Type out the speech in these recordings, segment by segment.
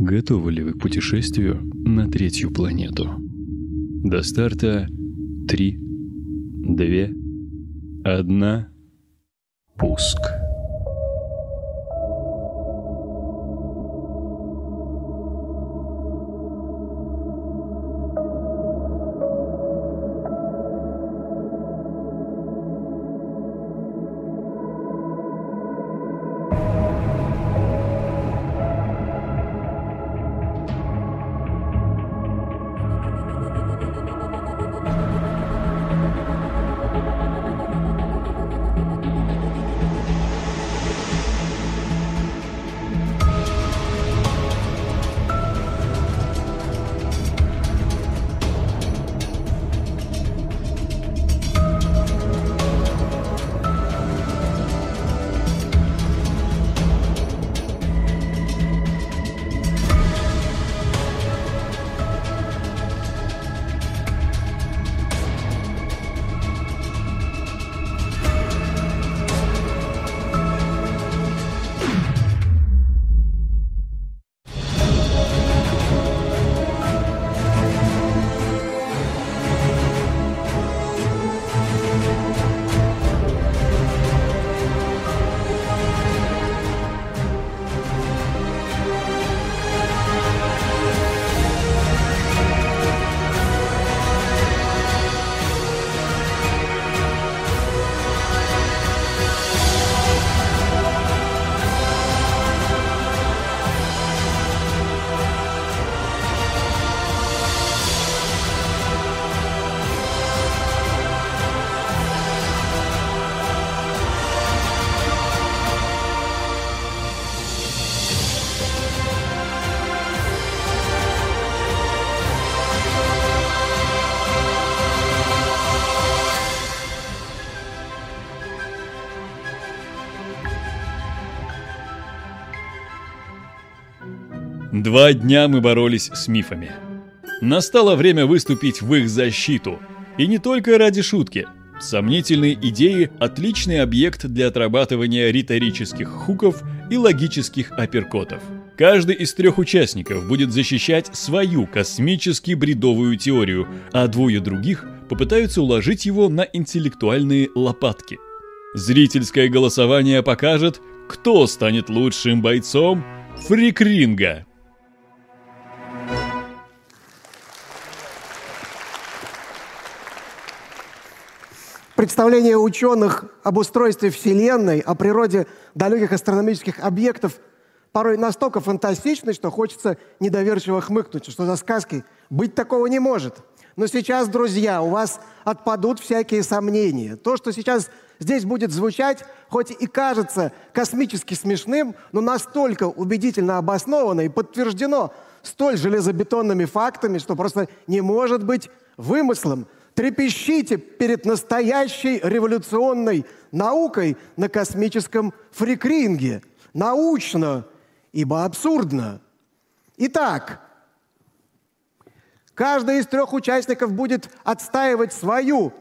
Готовы ли вы к путешествию на третью планету? До старта три, две, одна, пуск. Два дня мы боролись с мифами. Настало время выступить в их защиту. И не только ради шутки. Сомнительные идеи – отличный объект для отрабатывания риторических хуков и логических апперкотов. Каждый из трех участников будет защищать свою космически бредовую теорию, а двое других попытаются уложить его на интеллектуальные лопатки. Зрительское голосование покажет, кто станет лучшим бойцом фрикринга. Представление ученых об устройстве Вселенной, о природе далеких астрономических объектов порой настолько фантастичны, что хочется недоверчиво хмыкнуть, что за сказкой быть такого не может. Но сейчас, друзья, у вас отпадут всякие сомнения. То, что сейчас здесь будет звучать, хоть и кажется космически смешным, но настолько убедительно обосновано и подтверждено столь железобетонными фактами, что просто не может быть вымыслом – Трепещите перед настоящей революционной наукой на космическом фрикринге. Научно, ибо абсурдно. Итак, каждый из трех участников будет отстаивать свою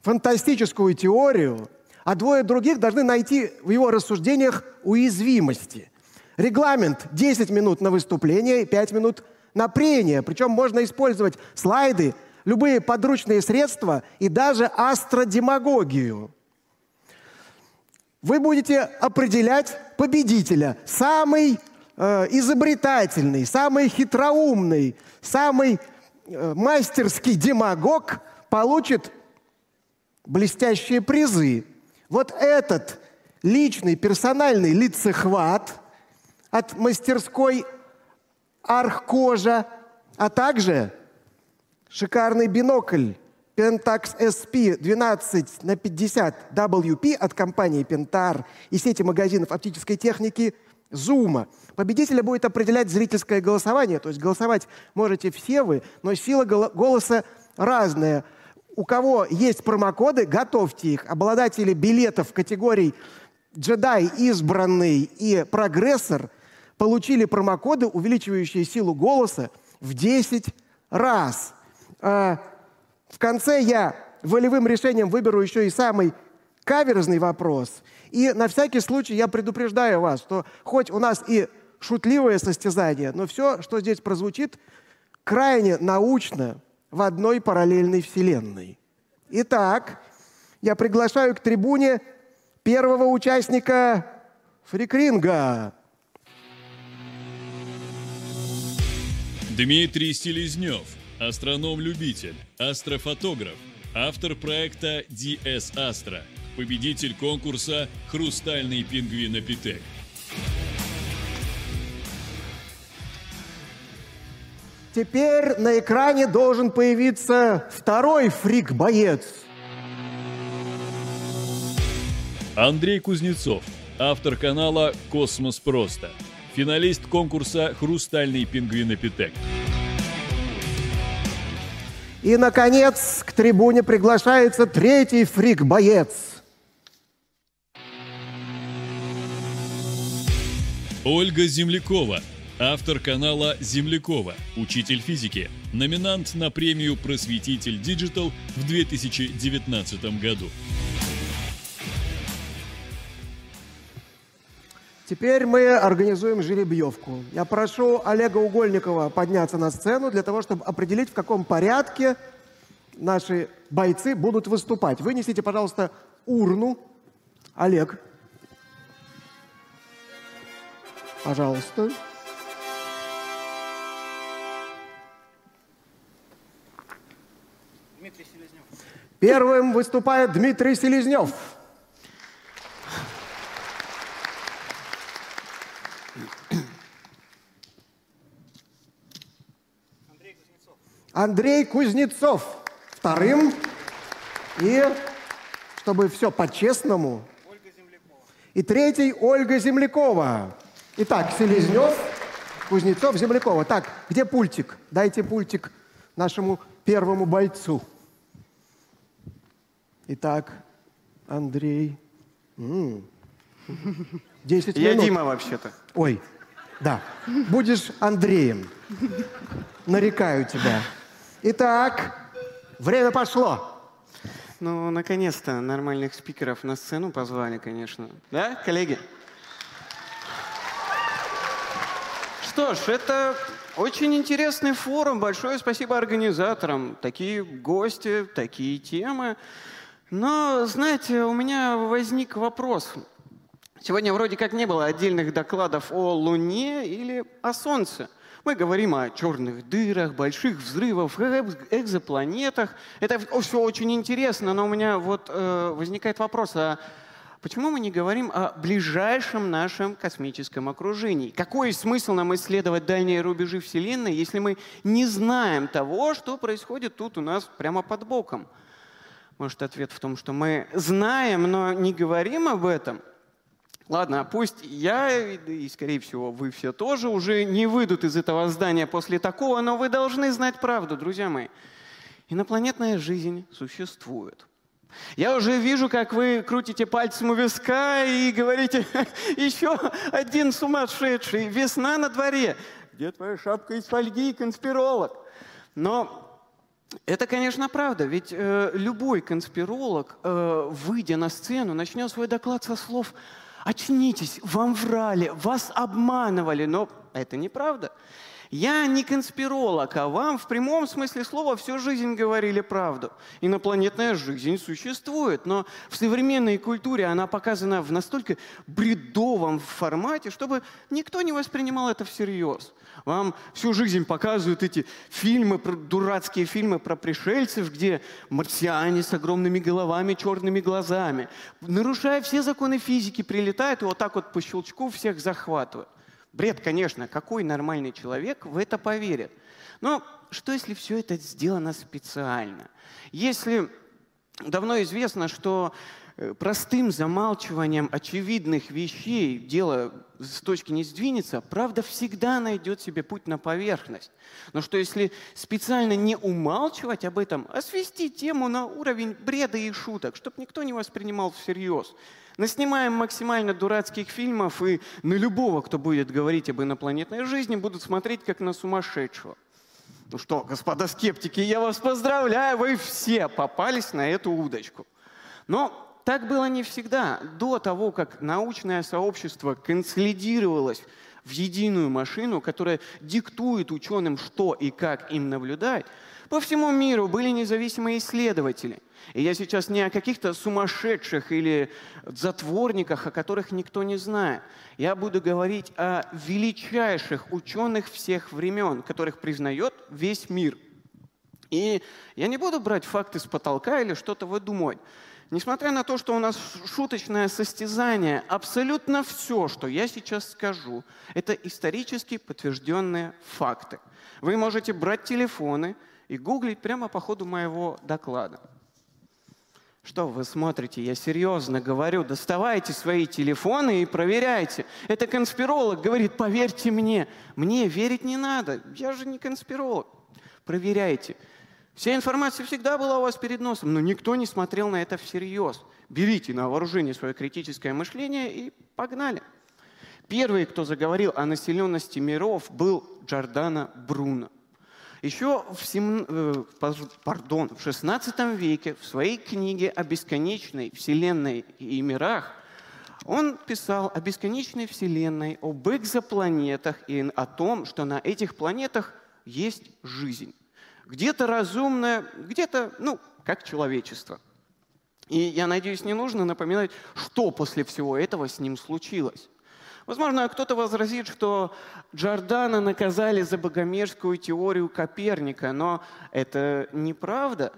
фантастическую теорию, а двое других должны найти в его рассуждениях уязвимости. Регламент 10 минут на выступление и 5 минут на прение. Причем можно использовать слайды – любые подручные средства и даже астродемагогию. Вы будете определять победителя, самый э, изобретательный, самый хитроумный, самый э, мастерский демагог получит блестящие призы. Вот этот личный персональный лицехват от мастерской Архкожа, а также Шикарный бинокль Pentax SP 12 на 50 WP от компании Pentar и сети магазинов оптической техники Zoom. Победителя будет определять зрительское голосование, то есть голосовать можете все вы, но сила голоса разная. У кого есть промокоды, готовьте их. Обладатели билетов категорий джедай, избранный и прогрессор получили промокоды, увеличивающие силу голоса в 10 раз – в конце я волевым решением выберу еще и самый каверзный вопрос. И на всякий случай я предупреждаю вас, что хоть у нас и шутливое состязание, но все, что здесь прозвучит, крайне научно в одной параллельной вселенной. Итак, я приглашаю к трибуне первого участника фрикринга. Дмитрий Селезнев, астроном-любитель, астрофотограф, автор проекта DS Astra, победитель конкурса «Хрустальный Пингвинопитек». Теперь на экране должен появиться второй фрик-боец. Андрей Кузнецов, автор канала «Космос просто», финалист конкурса «Хрустальный Пингвинопитек». И, наконец, к трибуне приглашается третий фрик-боец. Ольга Землякова, автор канала Землякова, учитель физики, номинант на премию «Просветитель Digital» в 2019 году. Теперь мы организуем жеребьевку. Я прошу Олега Угольникова подняться на сцену для того, чтобы определить, в каком порядке наши бойцы будут выступать. Вынесите, пожалуйста, урну. Олег. Пожалуйста. Первым выступает Дмитрий Селезнев. Андрей Кузнецов вторым. И, чтобы все по-честному, и третий Ольга Землякова. Итак, Селезнев, Кузнецов, Землякова. Так, где пультик? Дайте пультик нашему первому бойцу. Итак, Андрей. М. 10 Я минут. Дима вообще-то. Ой, да. Будешь Андреем. Нарекаю тебя. Итак, время пошло. Ну, наконец-то нормальных спикеров на сцену позвали, конечно. Да, коллеги? Что ж, это очень интересный форум. Большое спасибо организаторам. Такие гости, такие темы. Но, знаете, у меня возник вопрос. Сегодня вроде как не было отдельных докладов о Луне или о Солнце. Мы говорим о черных дырах, больших взрывах, экзопланетах. Это все очень интересно, но у меня вот э, возникает вопрос, а почему мы не говорим о ближайшем нашем космическом окружении? Какой смысл нам исследовать дальние рубежи Вселенной, если мы не знаем того, что происходит тут у нас прямо под боком? Может, ответ в том, что мы знаем, но не говорим об этом? Ладно, пусть я и, скорее всего, вы все тоже уже не выйдут из этого здания после такого, но вы должны знать правду, друзья мои. Инопланетная жизнь существует. Я уже вижу, как вы крутите пальцем у виска и говорите, еще один сумасшедший, весна на дворе. Где твоя шапка из фольги, конспиролог? Но это, конечно, правда, ведь э, любой конспиролог, э, выйдя на сцену, начнет свой доклад со слов очнитесь, вам врали, вас обманывали, но это неправда. Я не конспиролог, а вам в прямом смысле слова всю жизнь говорили правду. Инопланетная жизнь существует, но в современной культуре она показана в настолько бредовом формате, чтобы никто не воспринимал это всерьез. Вам всю жизнь показывают эти фильмы, дурацкие фильмы про пришельцев, где марсиане с огромными головами, черными глазами, нарушая все законы физики, прилетают и вот так вот по щелчку всех захватывают. Бред, конечно, какой нормальный человек в это поверит? Но что если все это сделано специально? Если давно известно, что простым замалчиванием очевидных вещей дело с точки не сдвинется, правда всегда найдет себе путь на поверхность. Но что если специально не умалчивать об этом, а свести тему на уровень бреда и шуток, чтобы никто не воспринимал всерьез? Наснимаем максимально дурацких фильмов, и на любого, кто будет говорить об инопланетной жизни, будут смотреть как на сумасшедшего. Ну что, господа скептики, я вас поздравляю, вы все попались на эту удочку. Но так было не всегда. До того, как научное сообщество консолидировалось в единую машину, которая диктует ученым, что и как им наблюдать, по всему миру были независимые исследователи. И я сейчас не о каких-то сумасшедших или затворниках, о которых никто не знает. Я буду говорить о величайших ученых всех времен, которых признает весь мир. И я не буду брать факты с потолка или что-то выдумывать. Несмотря на то, что у нас шуточное состязание, абсолютно все, что я сейчас скажу, это исторически подтвержденные факты. Вы можете брать телефоны и гуглить прямо по ходу моего доклада. Что вы смотрите? Я серьезно говорю. Доставайте свои телефоны и проверяйте. Это конспиролог говорит, поверьте мне. Мне верить не надо. Я же не конспиролог. Проверяйте. Вся информация всегда была у вас перед носом, но никто не смотрел на это всерьез. Берите на вооружение свое критическое мышление и погнали. Первый, кто заговорил о населенности миров, был Джордано Бруно. Еще в, сем... Э, пардон, в 16 веке в своей книге о бесконечной Вселенной и мирах он писал о бесконечной Вселенной, об экзопланетах и о том, что на этих планетах есть жизнь. Где-то разумная, где-то, ну, как человечество. И я надеюсь, не нужно напоминать, что после всего этого с ним случилось. Возможно, кто-то возразит, что Джордана наказали за богомерзкую теорию Коперника, но это неправда.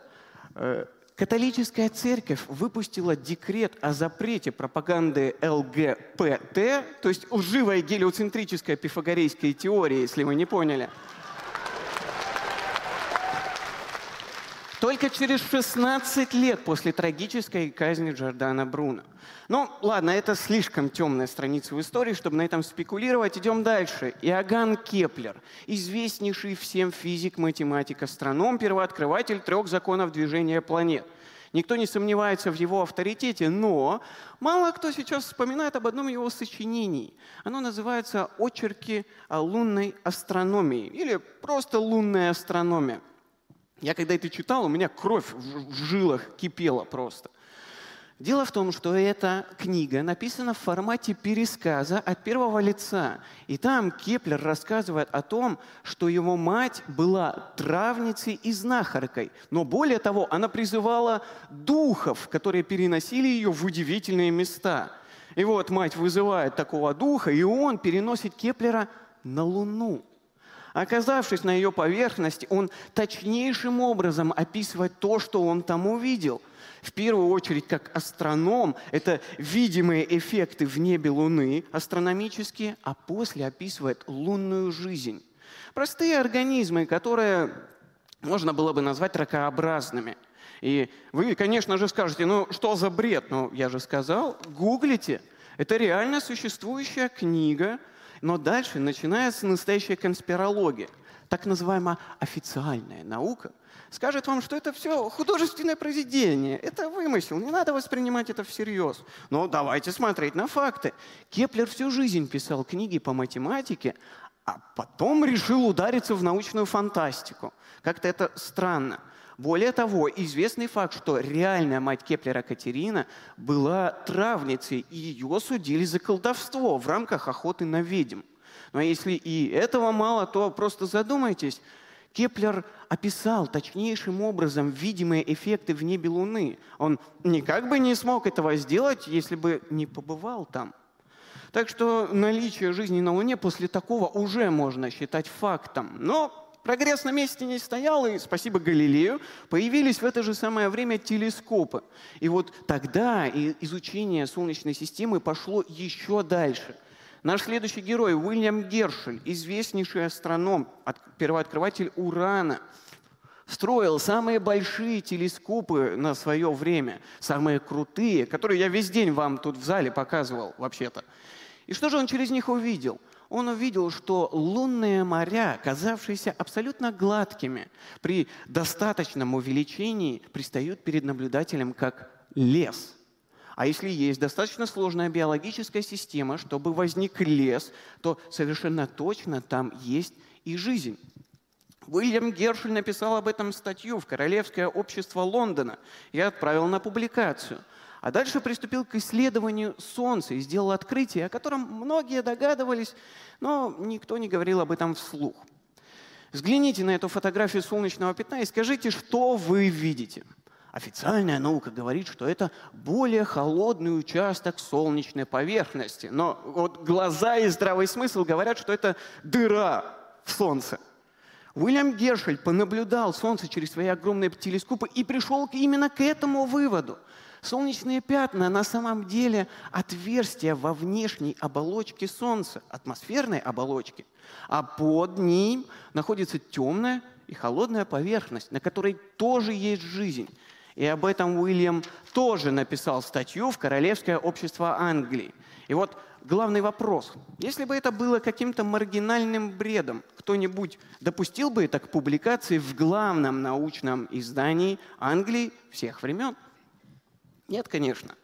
Э, католическая церковь выпустила декрет о запрете пропаганды ЛГПТ, то есть лживая гелиоцентрическая пифагорейская теория, если вы не поняли – Только через 16 лет после трагической казни Джордано Бруно. Ну, ладно, это слишком темная страница в истории, чтобы на этом спекулировать. Идем дальше. Иоганн Кеплер, известнейший всем физик, математик, астроном, первооткрыватель трех законов движения планет. Никто не сомневается в его авторитете, но мало кто сейчас вспоминает об одном его сочинении. Оно называется «Очерки о лунной астрономии» или просто «Лунная астрономия». Я когда это читал, у меня кровь в жилах кипела просто. Дело в том, что эта книга написана в формате пересказа от первого лица. И там Кеплер рассказывает о том, что его мать была травницей и знахаркой. Но более того, она призывала духов, которые переносили ее в удивительные места. И вот мать вызывает такого духа, и он переносит Кеплера на Луну. Оказавшись на ее поверхности, он точнейшим образом описывает то, что он там увидел. В первую очередь, как астроном, это видимые эффекты в небе Луны, астрономические, а после описывает лунную жизнь. Простые организмы, которые можно было бы назвать ракообразными. И вы, конечно же, скажете, ну что за бред? Ну, я же сказал, гуглите. Это реально существующая книга, но дальше начинается настоящая конспирология. Так называемая официальная наука скажет вам, что это все художественное произведение, это вымысел, не надо воспринимать это всерьез. Но давайте смотреть на факты. Кеплер всю жизнь писал книги по математике, а потом решил удариться в научную фантастику. Как-то это странно. Более того, известный факт, что реальная мать Кеплера Катерина была травницей, и ее судили за колдовство в рамках охоты на ведьм. Но если и этого мало, то просто задумайтесь. Кеплер описал точнейшим образом видимые эффекты в небе Луны. Он никак бы не смог этого сделать, если бы не побывал там. Так что наличие жизни на Луне после такого уже можно считать фактом. Но Прогресс на месте не стоял, и спасибо Галилею, появились в это же самое время телескопы. И вот тогда изучение Солнечной системы пошло еще дальше. Наш следующий герой Уильям Гершель, известнейший астроном, первооткрыватель Урана, строил самые большие телескопы на свое время, самые крутые, которые я весь день вам тут в зале показывал вообще-то. И что же он через них увидел? Он увидел, что лунные моря, казавшиеся абсолютно гладкими, при достаточном увеличении пристают перед наблюдателем как лес. А если есть достаточно сложная биологическая система, чтобы возник лес, то совершенно точно там есть и жизнь. Уильям Гершель написал об этом статью в Королевское общество Лондона и отправил на публикацию. А дальше приступил к исследованию Солнца и сделал открытие, о котором многие догадывались, но никто не говорил об этом вслух. Взгляните на эту фотографию солнечного пятна и скажите, что вы видите. Официальная наука говорит, что это более холодный участок солнечной поверхности. Но вот глаза и здравый смысл говорят, что это дыра в Солнце. Уильям Гершель понаблюдал Солнце через свои огромные телескопы и пришел именно к этому выводу. Солнечные пятна на самом деле отверстия во внешней оболочке Солнца, атмосферной оболочке, а под ним находится темная и холодная поверхность, на которой тоже есть жизнь. И об этом Уильям тоже написал статью в Королевское общество Англии. И вот главный вопрос. Если бы это было каким-то маргинальным бредом, кто-нибудь допустил бы это к публикации в главном научном издании Англии всех времен? Нет, конечно.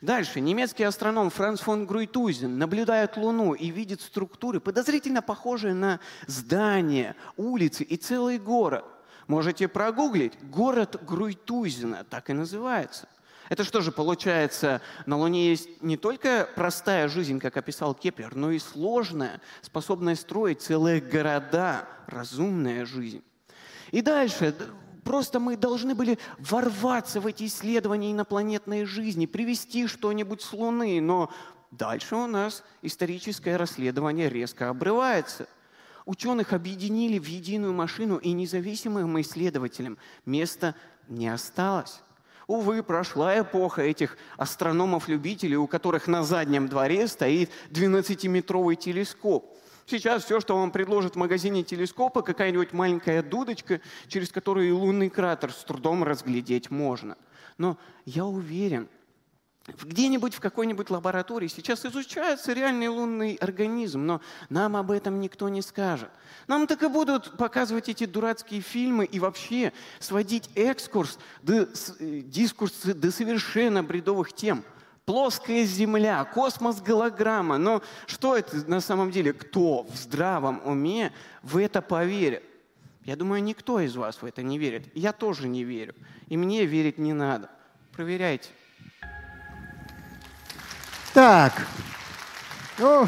Дальше. Немецкий астроном Франц фон Груйтузен наблюдает Луну и видит структуры, подозрительно похожие на здания, улицы и целый город. Можете прогуглить. Город Груйтузина, так и называется. Это что же получается, на Луне есть не только простая жизнь, как описал Кеплер, но и сложная, способная строить целые города, разумная жизнь. И дальше, просто мы должны были ворваться в эти исследования инопланетной жизни, привести что-нибудь с Луны, но дальше у нас историческое расследование резко обрывается – Ученых объединили в единую машину, и независимым исследователям места не осталось. Увы, прошла эпоха этих астрономов-любителей, у которых на заднем дворе стоит 12-метровый телескоп. Сейчас все, что вам предложат в магазине телескопа, какая-нибудь маленькая дудочка, через которую и лунный кратер с трудом разглядеть можно. Но я уверен, где-нибудь в какой-нибудь лаборатории сейчас изучается реальный лунный организм, но нам об этом никто не скажет. Нам так и будут показывать эти дурацкие фильмы и вообще сводить экскурс, до, э, дискурс до совершенно бредовых тем. Плоская Земля, космос-голограмма. Но что это на самом деле? Кто в здравом уме в это поверит? Я думаю, никто из вас в это не верит. Я тоже не верю. И мне верить не надо. Проверяйте. Так, ну,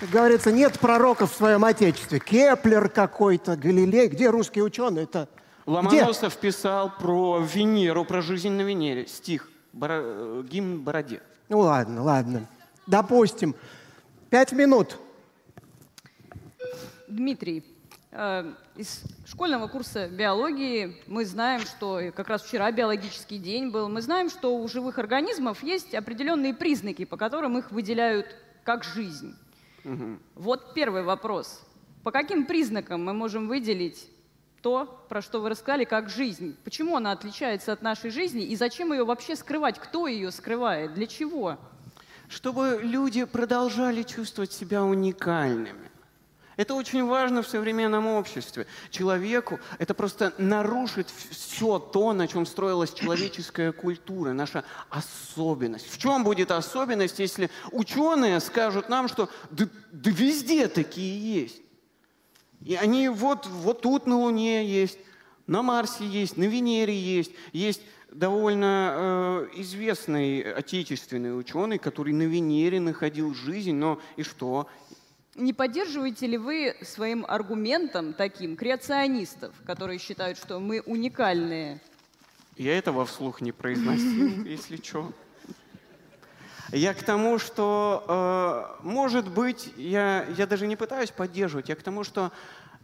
как говорится, нет пророков в своем отечестве. Кеплер какой-то, Галилей. Где русские ученые-то? Ломоносов Где? писал про Венеру, про жизнь на Венере. Стих, Боро... Э, гимн Бороде. Ну ладно, ладно. Допустим. Пять минут. Дмитрий, Э, из школьного курса биологии мы знаем, что как раз вчера биологический день был, мы знаем, что у живых организмов есть определенные признаки, по которым их выделяют как жизнь. Угу. Вот первый вопрос. По каким признакам мы можем выделить то, про что вы рассказали, как жизнь? Почему она отличается от нашей жизни и зачем ее вообще скрывать? Кто ее скрывает? Для чего? Чтобы люди продолжали чувствовать себя уникальными это очень важно в современном обществе. Человеку это просто нарушит все то, на чем строилась человеческая культура, наша особенность. В чем будет особенность, если ученые скажут нам, что да, да везде такие есть? И они вот, вот тут на Луне есть, на Марсе есть, на Венере есть, есть довольно э, известный отечественный ученый, который на Венере находил жизнь, но и что? Не поддерживаете ли вы своим аргументом таким креационистов, которые считают, что мы уникальные? Я этого вслух не произносил, если что. Я к тому, что, э, может быть, я, я даже не пытаюсь поддерживать, я к тому, что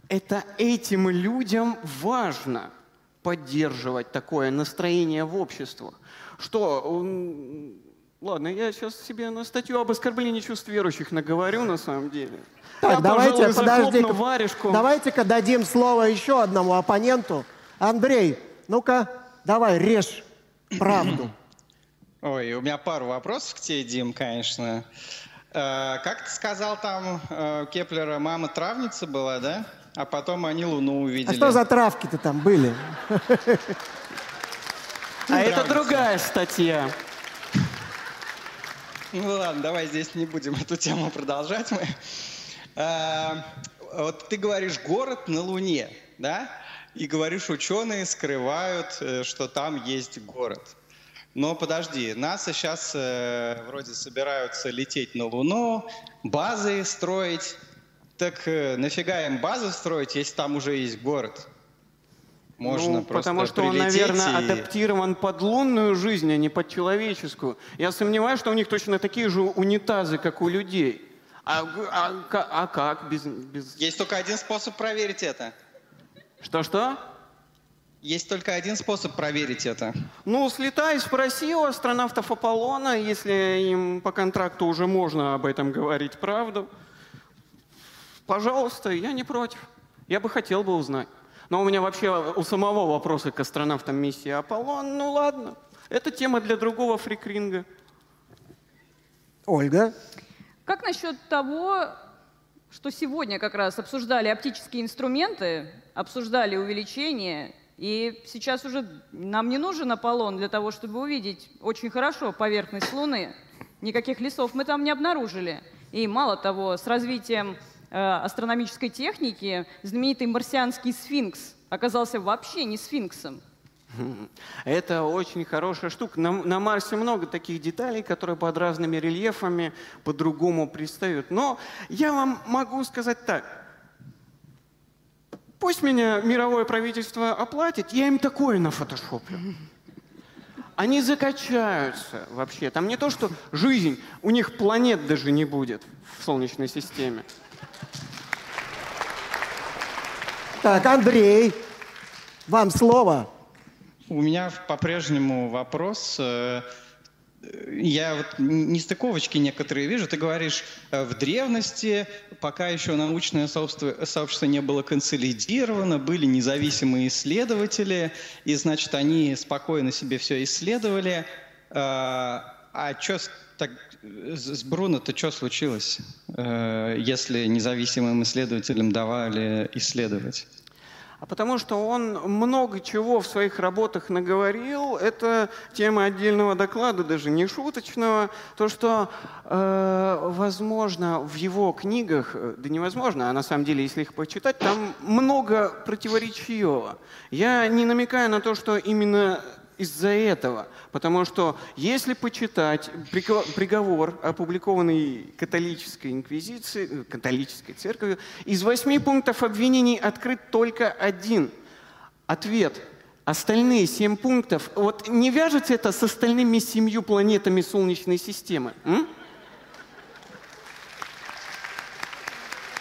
это этим людям важно поддерживать такое настроение в обществах. Что Ладно, я сейчас себе на статью об оскорблении чувств верующих наговорю, на самом деле. Так, я, давайте, подожди варежку. Давайте-ка дадим слово еще одному оппоненту. Андрей, ну-ка, давай, режь правду. Ой, у меня пару вопросов к тебе, Дим, конечно. Э, как ты сказал, там э, Кеплера мама травница была, да? А потом они Луну увидели. А что за травки-то там были? А это другая статья. Ну ладно, давай здесь не будем эту тему продолжать мы. А, вот ты говоришь город на Луне, да? И говоришь, ученые скрывают, что там есть город. Но подожди, НАСА сейчас э, вроде собираются лететь на Луну, базы строить. Так э, нафига им базы строить, если там уже есть город? Можно ну, потому что он, наверное, и... адаптирован под лунную жизнь, а не под человеческую. Я сомневаюсь, что у них точно такие же унитазы, как у людей. А, а, а как без, без... Есть только один способ проверить это. Что-что? Есть только один способ проверить это. Ну, слетай, спроси у астронавтов Аполлона, если им по контракту уже можно об этом говорить правду. Пожалуйста, я не против. Я бы хотел бы узнать. Но у меня вообще у самого вопросы к астронавтам миссии Аполлон. Ну ладно, это тема для другого фрикринга. Ольга? Как насчет того, что сегодня как раз обсуждали оптические инструменты, обсуждали увеличение, и сейчас уже нам не нужен Аполлон для того, чтобы увидеть очень хорошо поверхность Луны. Никаких лесов мы там не обнаружили. И мало того, с развитием э, астрономической техники знаменитый марсианский сфинкс оказался вообще не сфинксом. Это очень хорошая штука. На, на Марсе много таких деталей, которые под разными рельефами по-другому пристают. Но я вам могу сказать так. Пусть меня мировое правительство оплатит, я им такое на фотошоплю. Они закачаются вообще. Там не то, что жизнь, у них планет даже не будет в Солнечной системе. Так, Андрей, вам слово. У меня по-прежнему вопрос. Э, я вот нестыковочки некоторые вижу. Ты говоришь, э, в древности, пока еще научное сообщество, не было консолидировано, были независимые исследователи, и, значит, они спокойно себе все исследовали. Э, а что так, с Бруно-то что случилось, если независимым исследователям давали исследовать? А потому что он много чего в своих работах наговорил. Это тема отдельного доклада, даже не шуточного. То, что, э, возможно, в его книгах, э, да невозможно, а на самом деле, если их почитать, там много противоречивого. Я не намекаю на то, что именно из-за этого. Потому что если почитать приговор, опубликованный католической инквизицией, э, католической церковью, из восьми пунктов обвинений открыт только один. Ответ. Остальные семь пунктов, вот не вяжется это с остальными семью планетами Солнечной системы? М?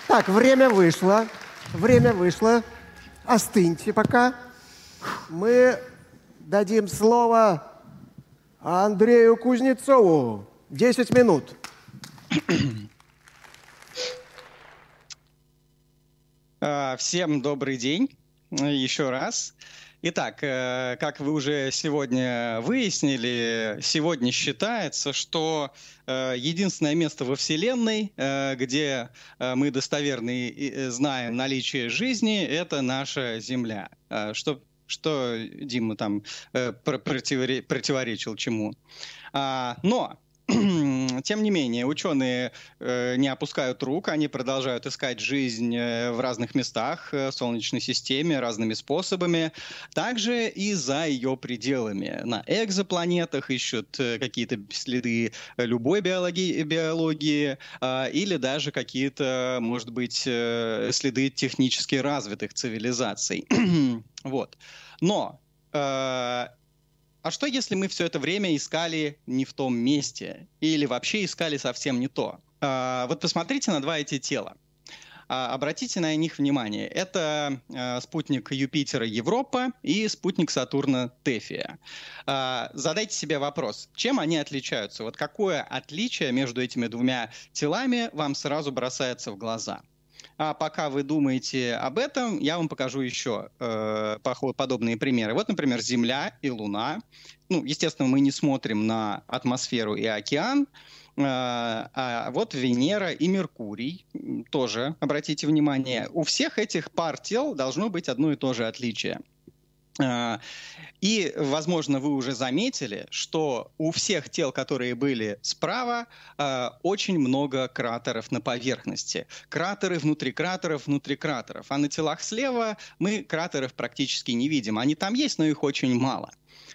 Так, время вышло. Время вышло. Остыньте пока. Мы дадим слово Андрею Кузнецову. Десять минут. А, всем добрый день еще раз. Итак, э, как вы уже сегодня выяснили, сегодня считается, что э, единственное место во Вселенной, э, где мы достоверно знаем наличие жизни, это наша Земля. Что что Дима там э, противоречил чему. А, но тем не менее, ученые э, не опускают рук, они продолжают искать жизнь э, в разных местах э, в Солнечной системе разными способами, также и за ее пределами. На экзопланетах ищут какие-то следы любой биологии, биологии э, или даже какие-то, может быть, следы технически развитых цивилизаций. вот. Но а что, если мы все это время искали не в том месте? Или вообще искали совсем не то? А, вот посмотрите на два эти тела. А, обратите на них внимание. Это а, спутник Юпитера Европа и спутник Сатурна Тефия. Задайте себе вопрос, чем они отличаются? Вот какое отличие между этими двумя телами вам сразу бросается в глаза? А пока вы думаете об этом, я вам покажу еще э, подобные примеры. Вот, например, Земля и Луна. Ну, естественно, мы не смотрим на атмосферу и океан. Э, а вот Венера и Меркурий тоже, обратите внимание. У всех этих пар тел должно быть одно и то же отличие – и, возможно, вы уже заметили, что у всех тел, которые были справа, а, очень много кратеров на поверхности. Кратеры внутри кратеров, внутри кратеров. А на телах слева мы кратеров практически не видим. Они там есть, но их очень мало.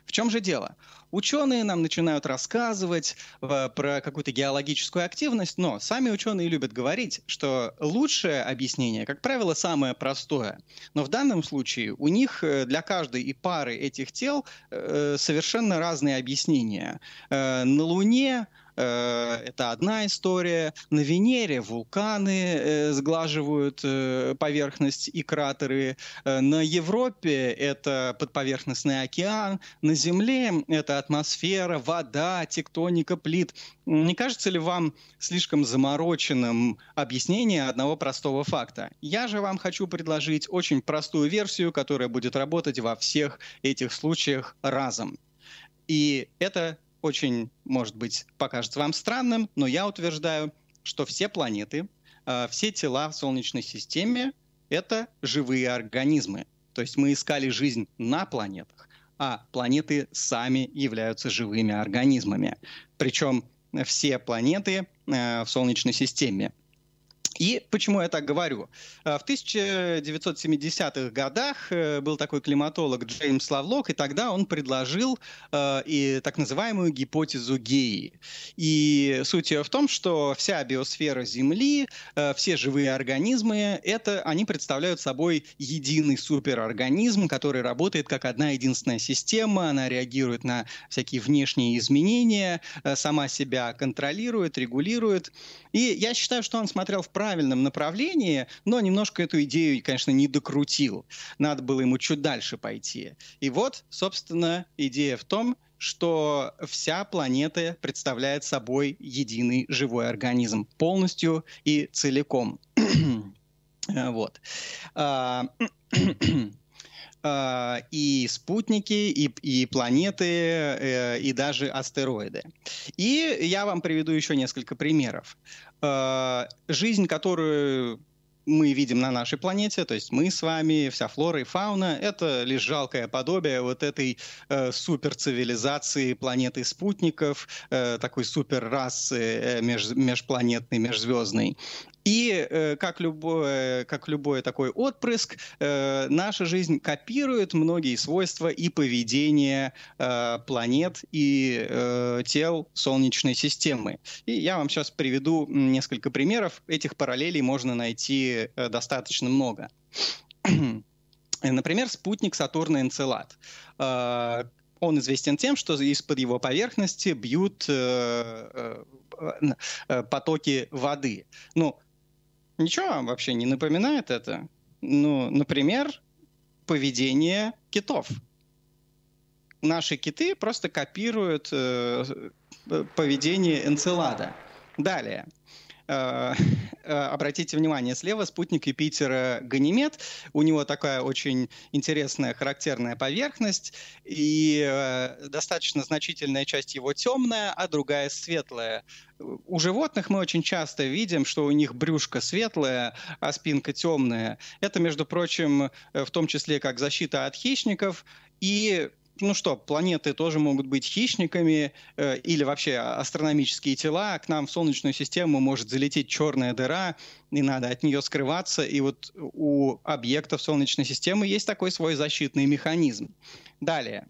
В чем же дело? Ученые нам начинают рассказывать э, про какую-то геологическую активность, но сами ученые любят говорить, что лучшее объяснение, как правило, самое простое. Но в данном случае у них э, для каждой и пары этих тел э, совершенно разные объяснения. На Луне это одна история. На Венере вулканы э, сглаживают э, поверхность и кратеры. На Европе это подповерхностный океан. На Земле это атмосфера, вода, тектоника плит. Не кажется ли вам слишком замороченным объяснение одного простого факта? Я же вам хочу предложить очень простую версию, которая будет работать во всех этих случаях разом. И это очень, может быть, покажется вам странным, но я утверждаю, что все планеты, э, все тела в Солнечной системе — это живые организмы. То есть мы искали жизнь на планетах, а планеты сами являются живыми организмами. Причем все планеты э, в Солнечной системе и почему я так говорю? Э, в 1970-х годах э, был такой климатолог Джеймс Лавлок, и тогда он предложил э, и так называемую гипотезу Геи. И суть ее в том, что вся биосфера Земли, э, все живые организмы, это они представляют собой единый суперорганизм, который работает как одна единственная система, она реагирует на всякие внешние изменения, э, сама себя контролирует, регулирует. И я считаю, что он смотрел в правильном направлении, но немножко эту идею, конечно, не докрутил. Надо было ему чуть дальше пойти. И вот, собственно, идея в том, что вся планета представляет собой единый живой организм полностью и целиком. вот. А, а, и спутники, и, и планеты, э, и даже астероиды. И я вам приведу еще несколько примеров. А, жизнь, которую мы видим на нашей планете, то есть мы с вами, вся флора и фауна, это лишь жалкое подобие вот этой э, суперцивилизации планеты спутников, э, такой суперрасы э, меж, межпланетной, межзвездной. И э, как, любое, как любой такой отпрыск, э, наша жизнь копирует многие свойства и поведения э, планет и э, тел Солнечной системы. И я вам сейчас приведу несколько примеров. Этих параллелей можно найти э, достаточно много. Например, спутник Сатурна Энцелад. Э, он известен тем, что из-под его поверхности бьют э, потоки воды. Ну, Ничего вам вообще не напоминает это? Ну, например, поведение китов. Наши киты просто копируют э поведение Энцелада. Далее. Э, э, обратите внимание, слева спутник Юпитера Ганимед. У него такая очень интересная, характерная поверхность, и э, достаточно значительная часть его темная, а другая светлая. У животных мы очень часто видим, что у них брюшко светлое, а спинка темная. Это, между прочим, в том числе как защита от хищников и ну что, планеты тоже могут быть хищниками э, или вообще астрономические тела. К нам в Солнечную систему может залететь черная дыра, и надо от нее скрываться. И вот у объектов Солнечной системы есть такой свой защитный механизм. Далее.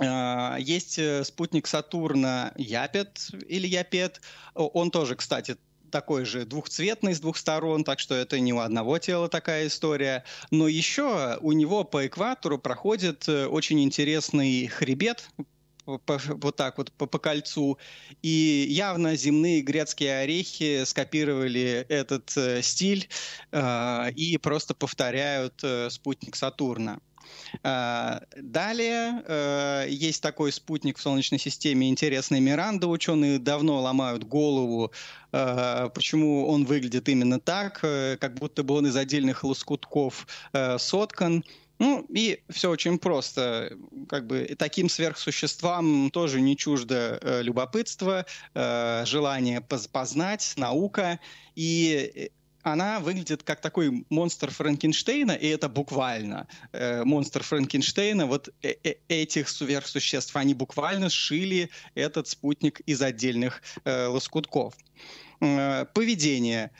Uh, есть э, спутник Сатурна Япет или Япет. Он тоже, кстати, такой же двухцветный с двух сторон, так что это не у одного тела такая история. Но еще у него по экватору проходит э, очень интересный хребет, по, вот так вот по, по кольцу. И явно земные грецкие орехи скопировали этот э, стиль э, и просто повторяют э, спутник Сатурна. А, далее э, есть такой спутник в Солнечной системе, интересный Миранда. Ученые давно ломают голову, э, почему он выглядит именно так, э, как будто бы он из отдельных лоскутков соткан. Ну, и все очень просто. Как бы таким сверхсуществам тоже не чуждо э, любопытство, э, желание познать, наука. И она выглядит как такой монстр Франкенштейна, и это буквально э, монстр Франкенштейна. Вот э -э этих сверхсуществ, они буквально сшили этот спутник из отдельных э, лоскутков. Э, поведение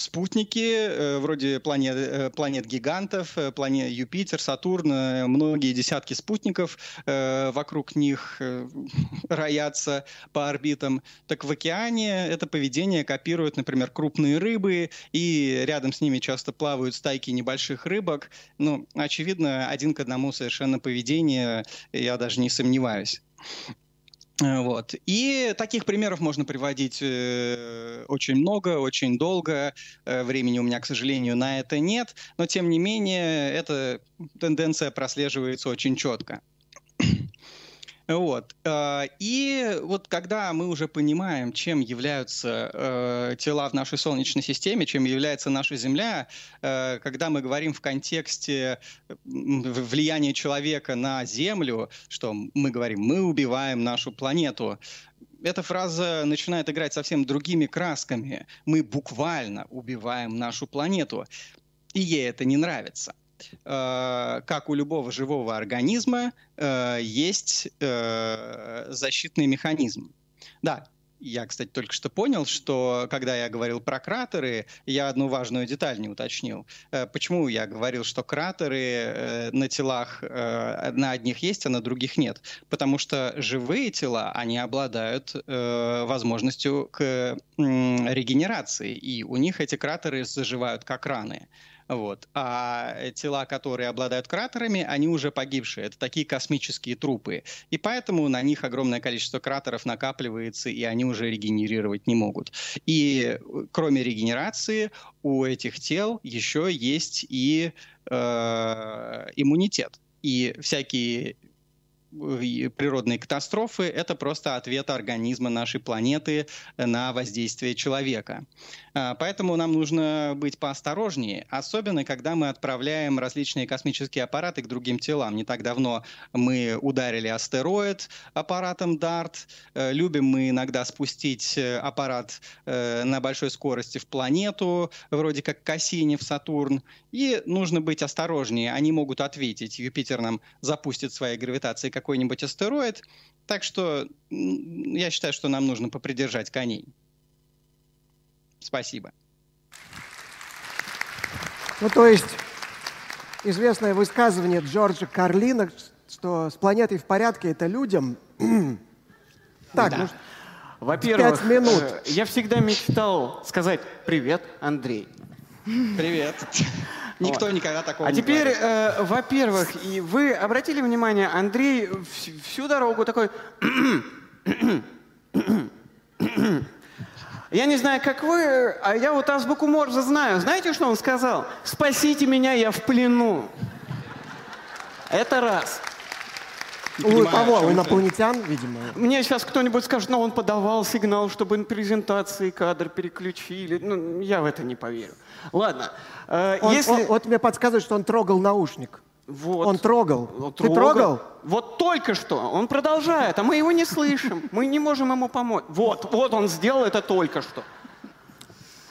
спутники э, вроде планет, э, планет гигантов, э, планет Юпитер, Сатурн, многие десятки спутников вокруг них роятся по орбитам. Так в океане это поведение копируют, например, крупные рыбы, и рядом с ними часто плавают стайки небольших рыбок. Ну, очевидно, один к одному совершенно поведение, я даже не сомневаюсь. Э, вот. И таких примеров можно приводить э, очень много, очень долго. Э, времени у меня, к сожалению, на это нет. Но, тем не менее, эта тенденция прослеживается очень четко. Вот. Э, и вот когда мы уже понимаем, чем являются э, тела в нашей Солнечной системе, чем является наша Земля, э, когда мы говорим в контексте влияния человека на Землю, что мы говорим, мы убиваем нашу планету, эта фраза начинает играть совсем другими красками. Мы буквально убиваем нашу планету. И ей это не нравится. Э, как у любого живого организма, э, есть э, защитный механизм. Да, я, кстати, только что понял, что когда я говорил про кратеры, я одну важную деталь не уточнил. Почему я говорил, что кратеры на телах на одних есть, а на других нет? Потому что живые тела, они обладают возможностью к регенерации, и у них эти кратеры заживают как раны. Вот. А тела, которые обладают кратерами, они уже погибшие. Это такие космические трупы. И поэтому на них огромное количество кратеров накапливается, и они уже регенерировать не могут. И кроме регенерации у этих тел еще есть и э, иммунитет. И всякие природные катастрофы – это просто ответ организма нашей планеты на воздействие человека. А, поэтому нам нужно быть поосторожнее, особенно когда мы отправляем различные космические аппараты к другим телам. Не так давно мы ударили астероид аппаратом DART. Э, любим мы иногда спустить э, аппарат э, на большой скорости в планету, вроде как Кассини в Сатурн. И нужно быть осторожнее. Они могут ответить. Юпитер нам запустит своей гравитацией какой-нибудь астероид. Так что я считаю, что нам нужно попридержать коней. Спасибо. Ну, то есть, известное высказывание Джорджа Карлина, что с планетой в порядке, это людям. так, да. ну, во-первых, э, я всегда мечтал сказать «Привет, Андрей». Привет. Никто вот. никогда такого а не теперь, э, во-первых, и вы обратили внимание, Андрей всю дорогу такой... Я не знаю, как вы, а я вот азбуку Морзе знаю. Знаете, что он сказал? «Спасите меня, я в плену». Это раз. У кого? У инопланетян, видимо. Мне сейчас кто-нибудь скажет, ну, он подавал сигнал, чтобы на презентации кадр переключили. Ну, я в это не поверю. Ладно. Э, он, если... он, вот мне подсказывает, что он трогал наушник. Вот. Он трогал. Он Ты трогал? Вот только что. Он продолжает, а мы его не слышим. Мы не можем ему помочь. Вот, вот он сделал это только что.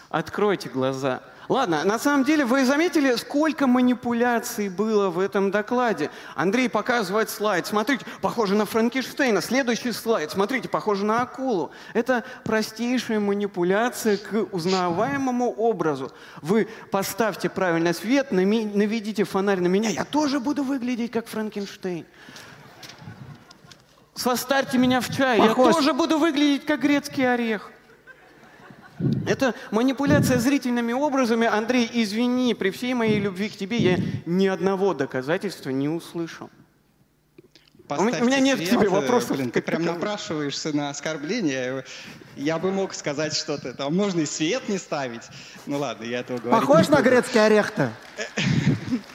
Откройте глаза. Ладно, на самом деле вы заметили, сколько манипуляций было в этом докладе. Андрей показывает слайд. Смотрите, похоже на Франкенштейна. Следующий слайд. Смотрите, похоже на акулу. Это простейшая манипуляция к узнаваемому образу. Вы поставьте правильный свет, наведите фонарь на меня. Я тоже буду выглядеть как Франкенштейн. Состарьте меня в чай. Похож. Я тоже буду выглядеть как грецкий орех. Это манипуляция зрительными образами. Андрей, извини, при всей моей любви к тебе я ни одного доказательства не услышал. Поставьте у меня нет свет, к тебе э, вопросов. Блин, ты прям напрашиваешься на оскорбление. Я бы мог сказать что-то. Там можно и свет не ставить. Ну ладно, я этого говорю. Похож на грецкий орех-то?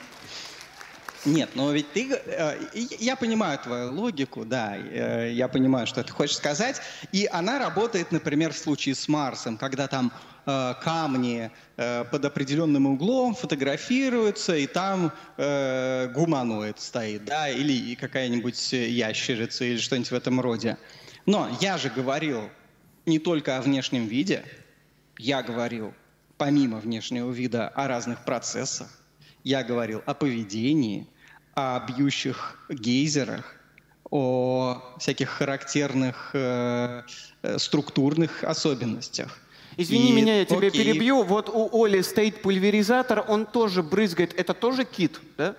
Нет, но ведь ты... Э, я понимаю твою логику, да, э, я понимаю, что ты хочешь сказать. И она работает, например, в случае с Марсом, когда там э, камни под определенным углом фотографируются, и там гуманоид стоит, да, или какая-нибудь ящерица, или что-нибудь в этом роде. Но я же говорил не только о внешнем виде, я говорил помимо внешнего вида о разных процессах, я говорил о поведении, о бьющих гейзерах, о всяких характерных э, э, структурных особенностях. Извини и... меня, я тебя Окей. перебью. Вот у Оли стоит пульверизатор, он тоже брызгает. Это тоже кит, да?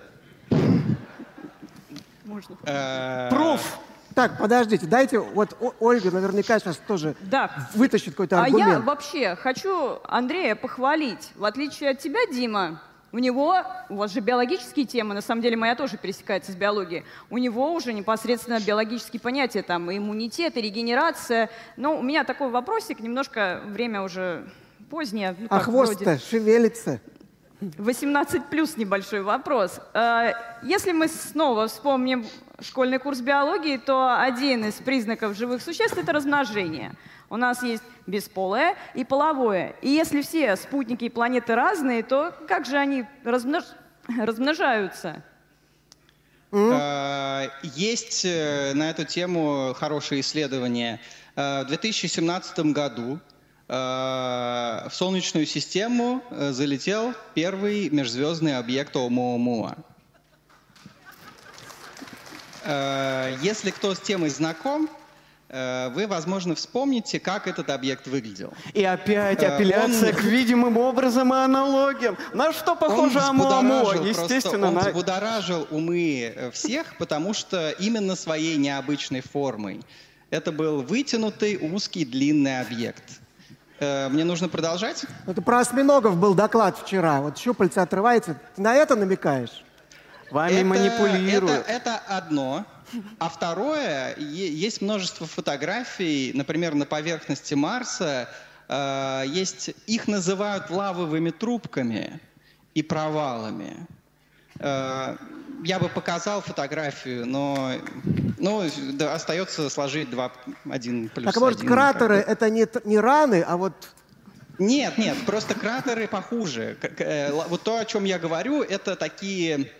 Можно. Э, Пруф! Так, подождите, дайте, вот Ольга наверняка сейчас тоже да. вытащит какой-то аргумент. А я вообще хочу Андрея похвалить. В отличие от тебя, Дима, у него, у вас же биологические темы, на самом деле моя тоже пересекается с биологией, у него уже непосредственно биологические понятия, там, иммунитет, и регенерация. Но у меня такой вопросик, немножко время уже позднее. Ну, а хвост-то шевелится. 18 плюс небольшой вопрос. Э, если мы снова вспомним школьный курс биологии, то один из признаков живых существ – это размножение. У нас есть бесполое и половое. И если все спутники и планеты разные, то как же они размнож... размножаются? Э, есть э, на эту тему хорошие исследования. В 2017 году в Солнечную систему залетел первый межзвездный объект Оumuamua. Э, если кто с темой знаком, э, вы, возможно, вспомните, как этот объект выглядел. И опять э, апелляция он... к видимым образом и аналогиям. На что похоже Амуамо? Естественно, он на... взбудоражил умы всех, потому что именно своей необычной формой. Это был вытянутый, узкий, длинный объект. Мне нужно продолжать? Это про осьминогов был доклад вчера. Вот щупальца отрывается. Ты на это намекаешь? Вами это, манипулируют. Это, это одно. А второе, есть множество фотографий, например, на поверхности Марса, э, есть, их называют лавовыми трубками и провалами. Э, я бы показал фотографию, но ну, да, остается сложить два, один плюс Так, а может, один, кратеры — это не, не раны, а вот нет, нет, просто кратеры похуже. Э, вот то, о чем я говорю, это такие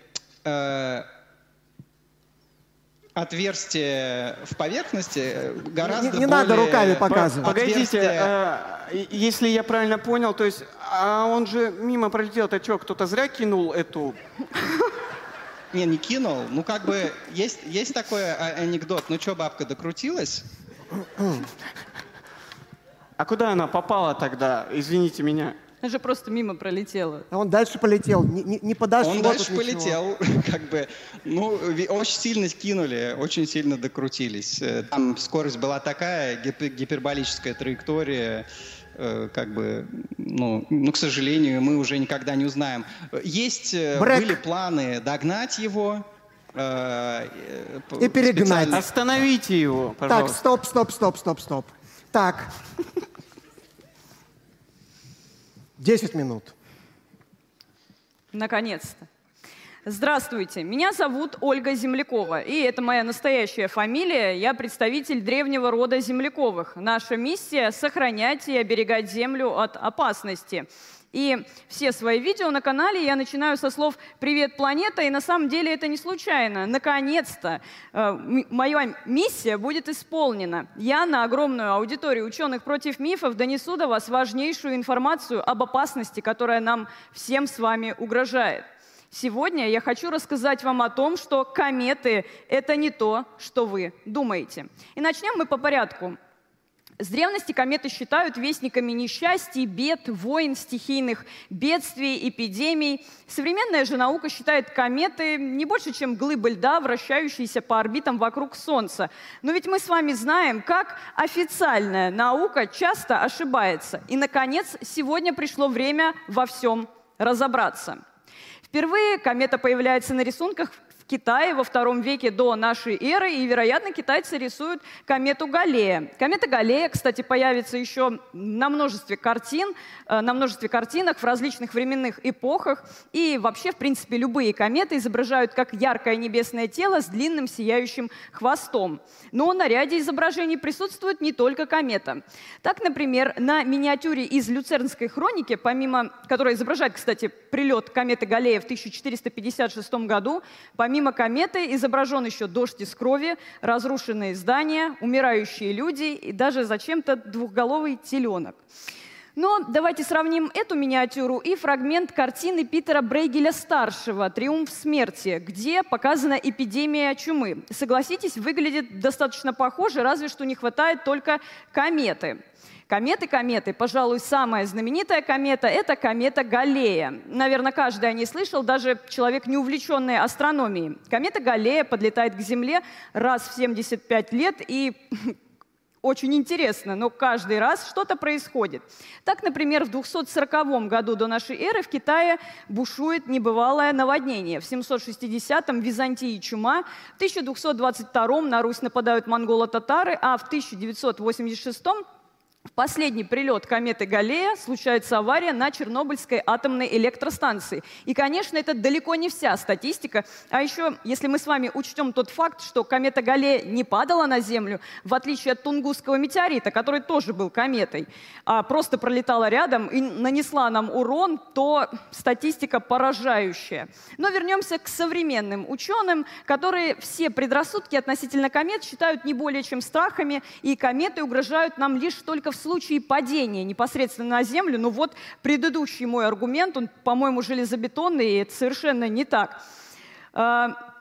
отверстие в поверхности гораздо не, не, не более... надо руками показывать. Погодите, э, если я правильно понял, то есть, а он же мимо пролетел, то что, кто-то зря кинул эту... Не, не кинул. Ну, как бы, есть, есть такой а, анекдот. Ну, что, бабка докрутилась? А куда она попала тогда? Извините меня. Она же просто мимо пролетела. А он дальше полетел, не, не, не подошло. Он дальше полетел, как бы, ну, очень сильно скинули, очень сильно докрутились. Э, там скорость была такая, гиперболическая траектория, э, как бы, ну, ну, к сожалению, мы уже никогда не узнаем. Есть, э, Брэк. были планы догнать его, и перегнать. Специально... Остановите его, пожалуйста. Так, стоп, стоп, стоп, стоп, стоп. Так, 10 минут. Наконец-то. Здравствуйте, меня зовут Ольга Землякова, и это моя настоящая фамилия. Я представитель древнего рода Земляковых. Наша миссия – сохранять и оберегать Землю от опасности. И все свои видео на канале я начинаю со слов «Привет, планета!» И на самом деле это не случайно. Наконец-то э, моя миссия будет исполнена. Я на огромную аудиторию ученых против мифов донесу до вас важнейшую информацию об опасности, которая нам всем с вами угрожает. Сегодня я хочу рассказать вам о том, что кометы — это не то, что вы думаете. И начнем мы по порядку. С древности кометы считают вестниками несчастий, бед, войн, стихийных бедствий, эпидемий. Современная же наука считает кометы не больше, чем глыбы льда, вращающиеся по орбитам вокруг Солнца. Но ведь мы с вами знаем, как официальная наука часто ошибается. И, наконец, сегодня пришло время во всем разобраться. Впервые комета появляется на рисунках Китае во втором веке до нашей эры, и, вероятно, китайцы рисуют комету Галлея. Комета Галлея, кстати, появится еще на множестве картин, э, на множестве картинок в различных временных эпохах, и вообще, в принципе, любые кометы изображают как яркое небесное тело с длинным сияющим хвостом. Но на ряде изображений присутствует не только комета. Так, например, на миниатюре из Люцернской хроники, помимо, которая изображает, кстати, прилет кометы Галлея в 1456 году, Помимо кометы изображен еще дождь из крови, разрушенные здания, умирающие люди и даже зачем-то двухголовый теленок. Но давайте сравним эту миниатюру и фрагмент картины Питера Брейгеля-старшего «Триумф смерти», где показана эпидемия чумы. Согласитесь, выглядит достаточно похоже, разве что не хватает только кометы. Кометы, кометы. Пожалуй, самая знаменитая комета – это комета Галлея. Наверное, каждый о ней слышал, даже человек, не увлеченный астрономией. Комета Галлея подлетает к Земле раз в 75 лет и очень интересно, но каждый раз что-то происходит. Так, например, в 240 году до нашей эры в Китае бушует небывалое наводнение. В 760-м в Византии чума, в 1222-м на Русь нападают монголо-татары, а в 1986-м в последний прилет кометы Галлея случается авария на Чернобыльской атомной электростанции. И, конечно, это далеко не вся статистика. А еще, если мы с вами учтем тот факт, что комета Галлея не падала на Землю, в отличие от Тунгусского метеорита, который тоже был кометой, а просто пролетала рядом и нанесла нам урон, то статистика поражающая. Но вернемся к современным ученым, которые все предрассудки относительно комет считают не более чем страхами, и кометы угрожают нам лишь только в в случае падения непосредственно на Землю, ну вот предыдущий мой аргумент, он, по-моему, железобетонный, и это совершенно не так.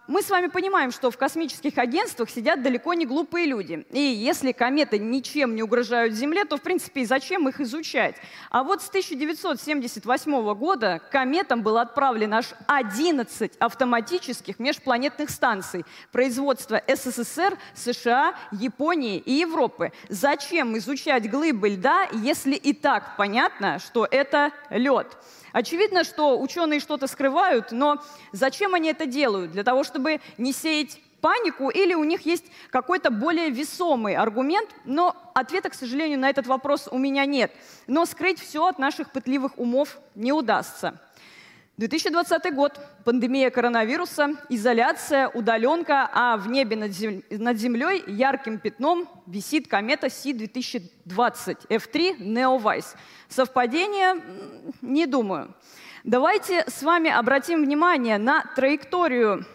Мы с вами понимаем, что в космических агентствах сидят далеко не глупые люди. И если кометы ничем не угрожают Земле, то, в принципе, и зачем их изучать? А вот с 1978 года к кометам было отправлено аж 11 автоматических межпланетных станций производства СССР, США, Японии и Европы. Зачем изучать глыбы льда, если и так понятно, что это лед? Очевидно, что ученые что-то скрывают, но зачем они это делают? Для того, чтобы не сеять панику или у них есть какой-то более весомый аргумент, но ответа, к сожалению, на этот вопрос у меня нет. Но скрыть все от наших пытливых умов не удастся. 2020 год. Пандемия коронавируса, изоляция, удаленка, а в небе над, зем... над Землей ярким пятном висит комета Си-2020 F3 Neowise. Совпадение? Не думаю. Давайте с вами обратим внимание на траекторию,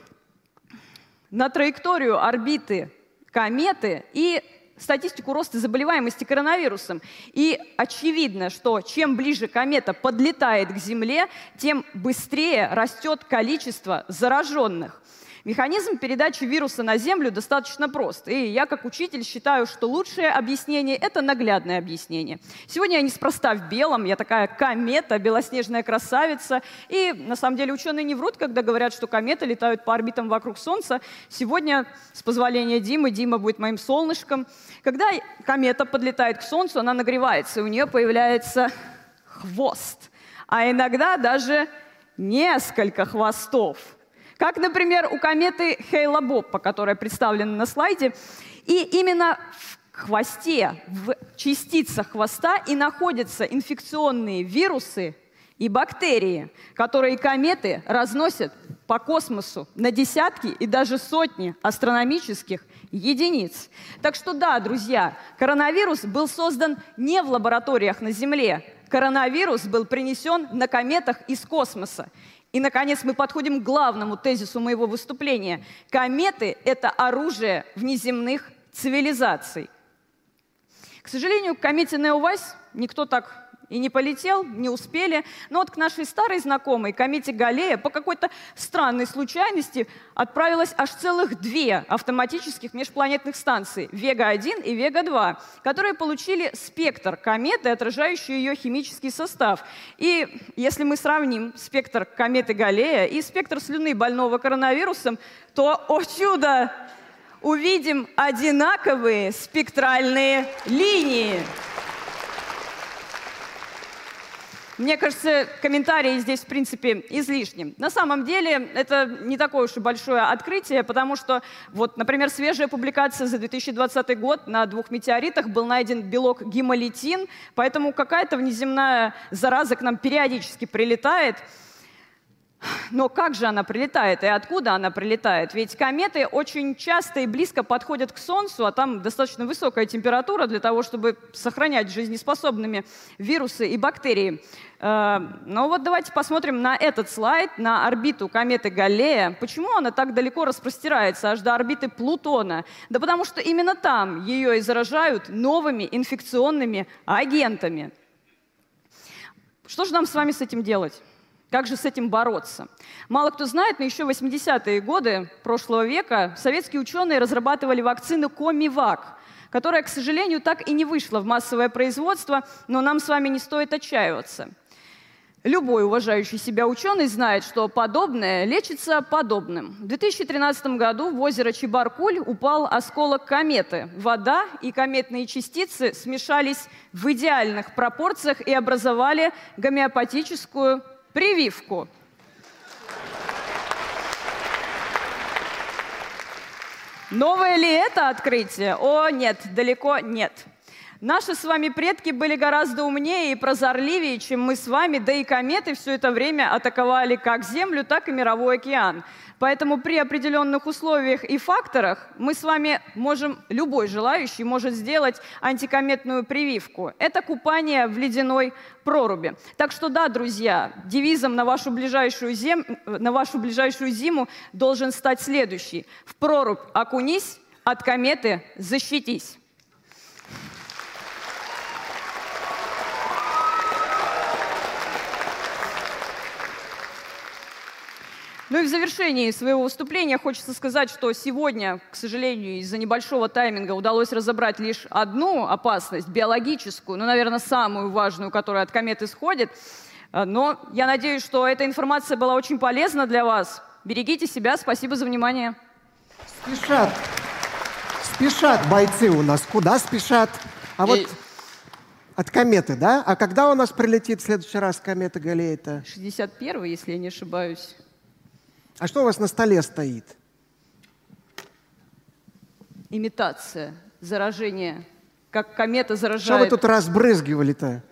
на траекторию орбиты кометы и статистику роста заболеваемости коронавирусом. И очевидно, что чем ближе комета подлетает к Земле, тем быстрее растет количество зараженных. Механизм передачи вируса на Землю достаточно прост. И я, как учитель, считаю, что лучшее объяснение – это наглядное объяснение. Сегодня я неспроста в белом, я такая комета, белоснежная красавица. И на самом деле ученые не врут, когда говорят, что кометы летают по орбитам вокруг Солнца. Сегодня, с позволения Димы, Дима будет моим солнышком. Когда комета подлетает к Солнцу, она нагревается, и у нее появляется хвост. А иногда даже несколько хвостов – как, например, у кометы Хейла-Боппа, которая представлена на слайде. И именно в хвосте, в частицах хвоста и находятся инфекционные вирусы и бактерии, которые кометы разносят по космосу на десятки и даже сотни астрономических единиц. Так что да, друзья, коронавирус был создан не в лабораториях на Земле. Коронавирус был принесен на кометах из космоса. И, наконец, мы подходим к главному тезису моего выступления. Кометы — это оружие внеземных цивилизаций. К сожалению, к комете Неовась никто так и не полетел, не успели. Но вот к нашей старой знакомой, комете Галлея, по какой-то странной случайности отправилось аж целых две автоматических межпланетных станции – Вега-1 и Вега-2, которые получили спектр кометы, отражающий ее химический состав. И если мы сравним спектр кометы Галлея и спектр слюны больного коронавирусом, то, о чудо, увидим одинаковые спектральные линии. Мне кажется, комментарии здесь, в принципе, излишни. На самом деле, это не такое уж и большое открытие, потому что, вот, например, свежая публикация за 2020 год на двух метеоритах был найден белок гемолитин, поэтому какая-то внеземная зараза к нам периодически прилетает. Но как же она прилетает и откуда она прилетает? Ведь кометы очень часто и близко подходят к Солнцу, а там достаточно высокая температура для того, чтобы сохранять жизнеспособными вирусы и бактерии. Э, Но ну вот давайте посмотрим на этот слайд, на орбиту кометы Галлея. Почему она так далеко распростирается, аж до орбиты Плутона? Да потому что именно там ее и заражают новыми инфекционными агентами. Что же нам с вами с этим делать? Как же с этим бороться? Мало кто знает, но еще в 80-е годы прошлого века советские ученые разрабатывали вакцину Комивак, которая, к сожалению, так и не вышла в массовое производство, но нам с вами не стоит отчаиваться. Любой уважающий себя ученый знает, что подобное лечится подобным. В 2013 году в озеро Чебаркуль упал осколок кометы. Вода и кометные частицы смешались в идеальных пропорциях и образовали гомеопатическую прививку. Новое ли это открытие? О, нет, далеко нет. Наши с вами предки были гораздо умнее и прозорливее, чем мы с вами, да и кометы все это время атаковали как Землю, так и мировой океан. Поэтому при определенных условиях и факторах мы с вами можем, любой желающий может сделать антикометную прививку. Это купание в ледяной проруби. Так что да, друзья, девизом на вашу ближайшую, зем... на вашу ближайшую зиму должен стать следующий. В прорубь окунись, от кометы защитись. Ну и в завершении своего выступления хочется сказать, что сегодня, к сожалению, из-за небольшого тайминга удалось разобрать лишь одну опасность, биологическую, ну, наверное, самую важную, которая от комет исходит. А, но я надеюсь, что эта информация была очень полезна для вас. Берегите себя. Спасибо за внимание. Спешат. Спешат бойцы у нас. Куда спешат? А вот от кометы, да? А когда у нас прилетит в следующий раз комета Галея-то? 61 если я не ошибаюсь. А что у вас на столе стоит? Имитация, заражение. Как комета заражает. Что вы тут разбрызгивали-то?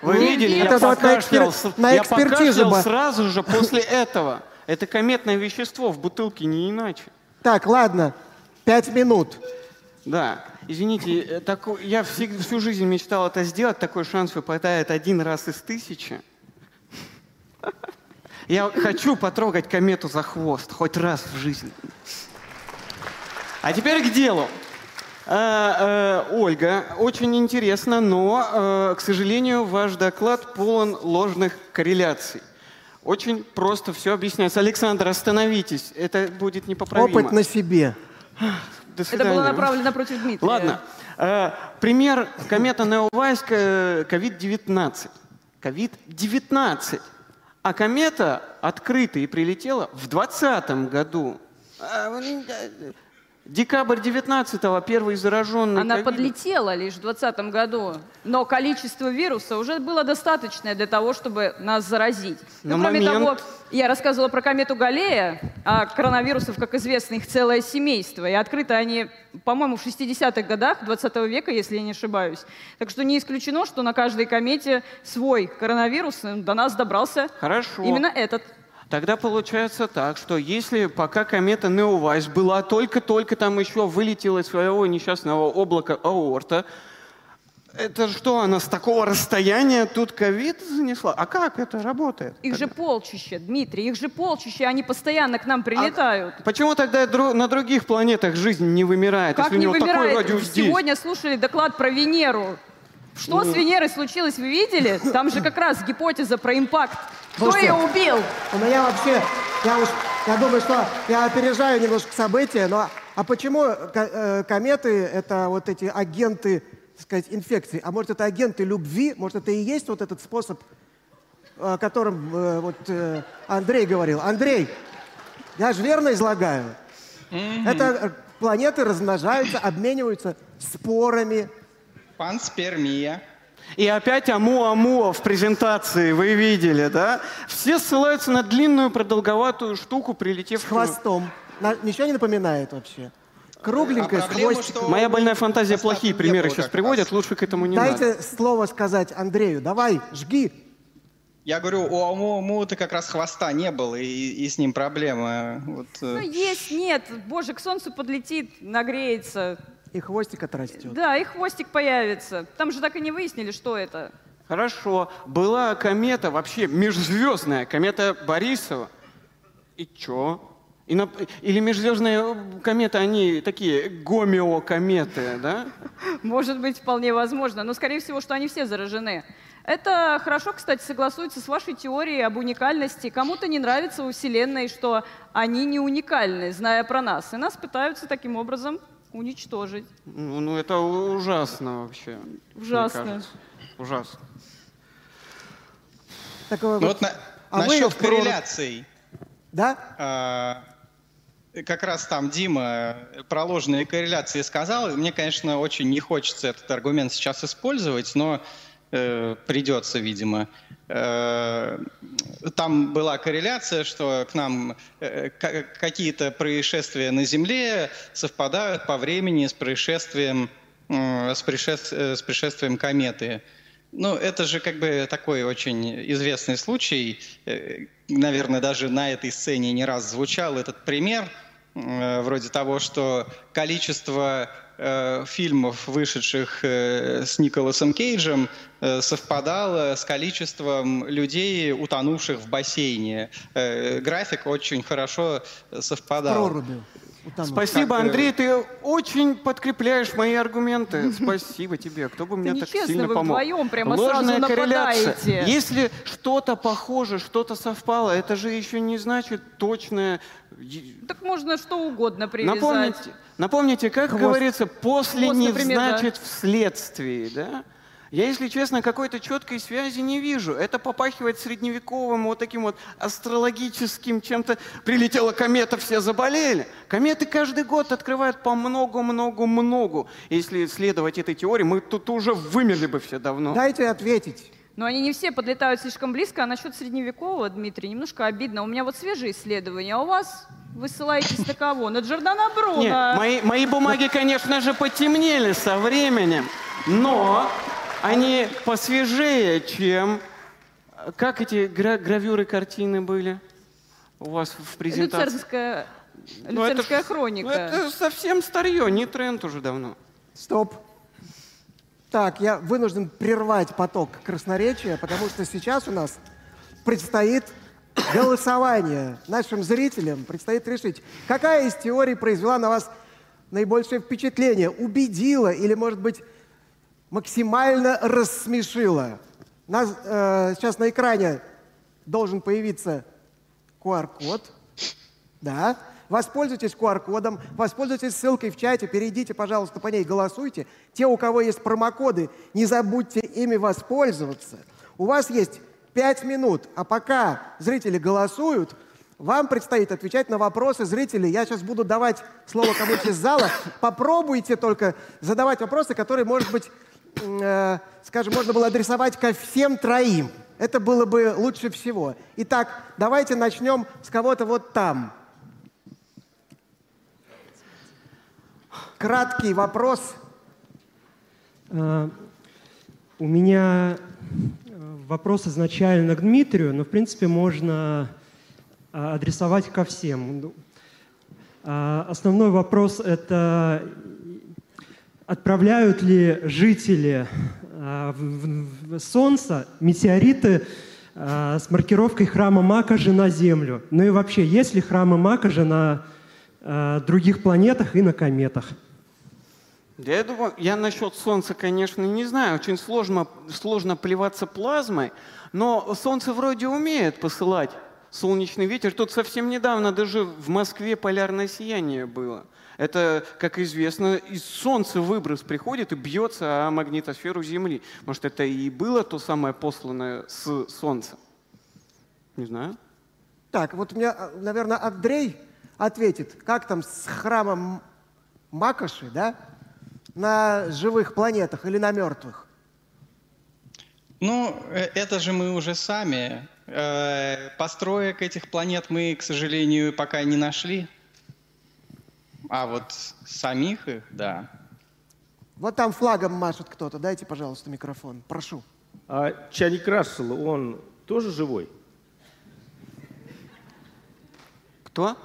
Вы видели, я Это вот на экспер- на я экспертизу бы. сразу же после этого. Это кометное вещество в бутылке, не иначе. Так, ладно, пять минут. Да, извините, э, тако- я всег- всю жизнь мечтал это сделать, такой шанс выпадает один раз из тысячи. Я хочу потрогать комету за хвост хоть раз в жизни. А теперь к делу. А, э, Ольга, очень интересно, но, э, к сожалению, ваш доклад полон ложных корреляций. Очень просто все объясняется. Александр, остановитесь, это будет непоправимо. Опыт на себе. До Это было направлено против Дмитрия. Ладно. Э, пример комета Неовайс COVID-19. COVID-19. А комета открыта и прилетела в 2020 году. Декабрь 19-го, первый зараженный Она ковидом. подлетела лишь в 2020 году, но количество вируса уже было достаточное для того, чтобы нас заразить. На ну, кроме момент- того, я рассказывала про комету Галлея, а коронавирусов, как известно, их целое семейство. И открыты они, по-моему, в 60-х годах 20 века, если я не ошибаюсь. Так что не исключено, что на каждой комете свой коронавирус э, до нас добрался Хорошо. именно этот. Тогда получается так, что если пока комета Неовайс была только-только там еще вылетела из своего несчастного облака аорта, это что, она с такого расстояния тут ковид занесла? А как это работает? Их же тогда? полчища, Дмитрий, их же полчища, они постоянно к нам прилетают. Почему тогда на других планетах жизнь не вымирает, Как если у не него такой вымирает? радиус здесь? Сегодня слушали доклад про Венеру. Что с Венерой случилось, вы видели? Там же как раз гипотеза про импакт. Кто ее убил? У меня вообще, я уж, я думаю, что я опережаю немножко события, но а почему э, кометы это вот эти агенты, так сказать, инфекции? А может это агенты любви? Может это и есть вот этот способ, о котором э, вот э, Андрей говорил? Андрей, я же верно излагаю? Это э, планеты размножаются, обмениваются спорами. Панспермия. И опять аму-аму в презентации, вы видели, да? Все ссылаются на длинную продолговатую штуку, С прилетевшую... хвостом. На- ничего не напоминает вообще? Кругленькая, А с проблема, хвостиком. что- Моя больная фантазия плохие примеры сейчас приводят, раз. лучше к этому не Дайте надо. слово сказать Андрею. Давай, жги. Я говорю, у Аму-Аму-то как раз хвоста не было, и, и с ним проблема. Вот, э, Ну, есть, нет. Боже, к солнцу подлетит, нагреется. И хвостик отрастет. Да, и хвостик появится. Там же так и не выяснили, что это. Хорошо. Была комета, вообще межзвездная, комета Борисова. И чё? И на- Или межзвездные кометы, они такие гомеокометы, да? Может быть, вполне возможно. Но, скорее всего, что они все заражены. Это хорошо, кстати, согласуется с вашей теорией об уникальности. Кому-то не нравится у Вселенной, что они не уникальны, зная про нас. И нас пытаются таким образом уничтожить. Ну, ну это ужасно вообще. Ужасно. Ужасно. Так, ну, вот на, а насчет корреляций. Да? А, как раз там Дима про ложные корреляции сказал. Мне, конечно, очень не хочется этот аргумент сейчас использовать, но э, придется, видимо. Э, там была корреляция, что к нам э, какие-то происшествия на Земле совпадают по времени с происшествием, э, с, пришеств, э, с пришествием кометы. Ну, это же как бы такой очень известный случай. Наверное, даже на этой сцене не раз звучал этот пример – вроде того, что количество э, фильмов, вышедших э, с Николасом Кейджем, э, совпадало с количеством людей, утонувших в бассейне. График очень хорошо совпадал. Проруби. Утонул. Спасибо, как, Андрей, ты очень подкрепляешь мои аргументы. Спасибо тебе. Кто бы мне так сильно вы помог? вдвоем прямо Ложная сразу корреляция. Если что-то похоже, что-то совпало, это же еще не значит точное... Так можно что угодно привязать. Напомните, напомните как Хвост. говорится, после Хвост, не например, значит да. вследствие, да? Я, если честно, какой-то четкой связи не вижу. Это попахивает средневековым вот таким вот астрологическим чем-то. Прилетела комета, все заболели. Кометы каждый год открывают по много-много-много. Если следовать этой теории, мы тут уже вымерли бы все давно. Дайте ответить. Но они не все подлетают слишком близко. А насчет средневекового, Дмитрий, немножко обидно. У меня вот свежие исследования, а у вас вы ссылаетесь на кого? На Джордана Бруно? Нет, мои, мои бумаги, конечно же, потемнели со временем. Но они посвежее, чем... Как эти гра гравюры картины были у вас в презентации? Люцернская, ну, Люцернская это, хроника. Ну, это совсем старье, не тренд уже давно. Стоп. Так, я вынужден прервать поток красноречия, потому что сейчас у нас предстоит голосование. Нашим зрителям предстоит решить, какая из теорий произвела на вас наибольшее впечатление, убедила или, может быть, максимально рассмешила. Нас, э, сейчас на экране должен появиться QR-код. Да. Воспользуйтесь QR-кодом, воспользуйтесь ссылкой в чате, перейдите, пожалуйста, по ней, голосуйте. Те, у кого есть промокоды, не забудьте ими воспользоваться. У вас есть 5 минут, а пока зрители голосуют, вам предстоит отвечать на вопросы зрителей. Я сейчас буду давать слово кому-то из зала. Попробуйте только задавать вопросы, которые, может быть, скажем, можно было адресовать ко всем троим. Это было бы лучше всего. Итак, давайте начнем с кого-то вот там. Краткий вопрос. Uh, у меня э, вопрос изначально к Дмитрию, но в принципе можно а, адресовать ко всем. Uh, основной вопрос это отправляют ли жители э, Солнце метеориты э, с маркировкой храма Макажи на Землю? Ну и вообще, есть ли храмы Макажи на э, других планетах и на кометах? Я думаю, я насчет Солнца, конечно, не знаю. Очень сложно, сложно плеваться плазмой, но Солнце вроде умеет посылать солнечный ветер. Тут совсем недавно даже в Москве полярное сияние было. Это, как известно, из Солнца выброс приходит и бьется о магнитосферу Земли. Может, это и было то самое посланное с Солнца? Не знаю. Так, вот у меня, наверное, Андрей ответит, как там с храмом Макоши, да? На живых планетах или на мертвых? Ну, э, это же мы уже сами. Э, построек этих планет мы, к сожалению, пока не нашли. А вот самих их, да. Вот там флагом машет кто-то. Дайте, пожалуйста, микрофон. Прошу. А Чайник Рассел, он тоже живой? Кто?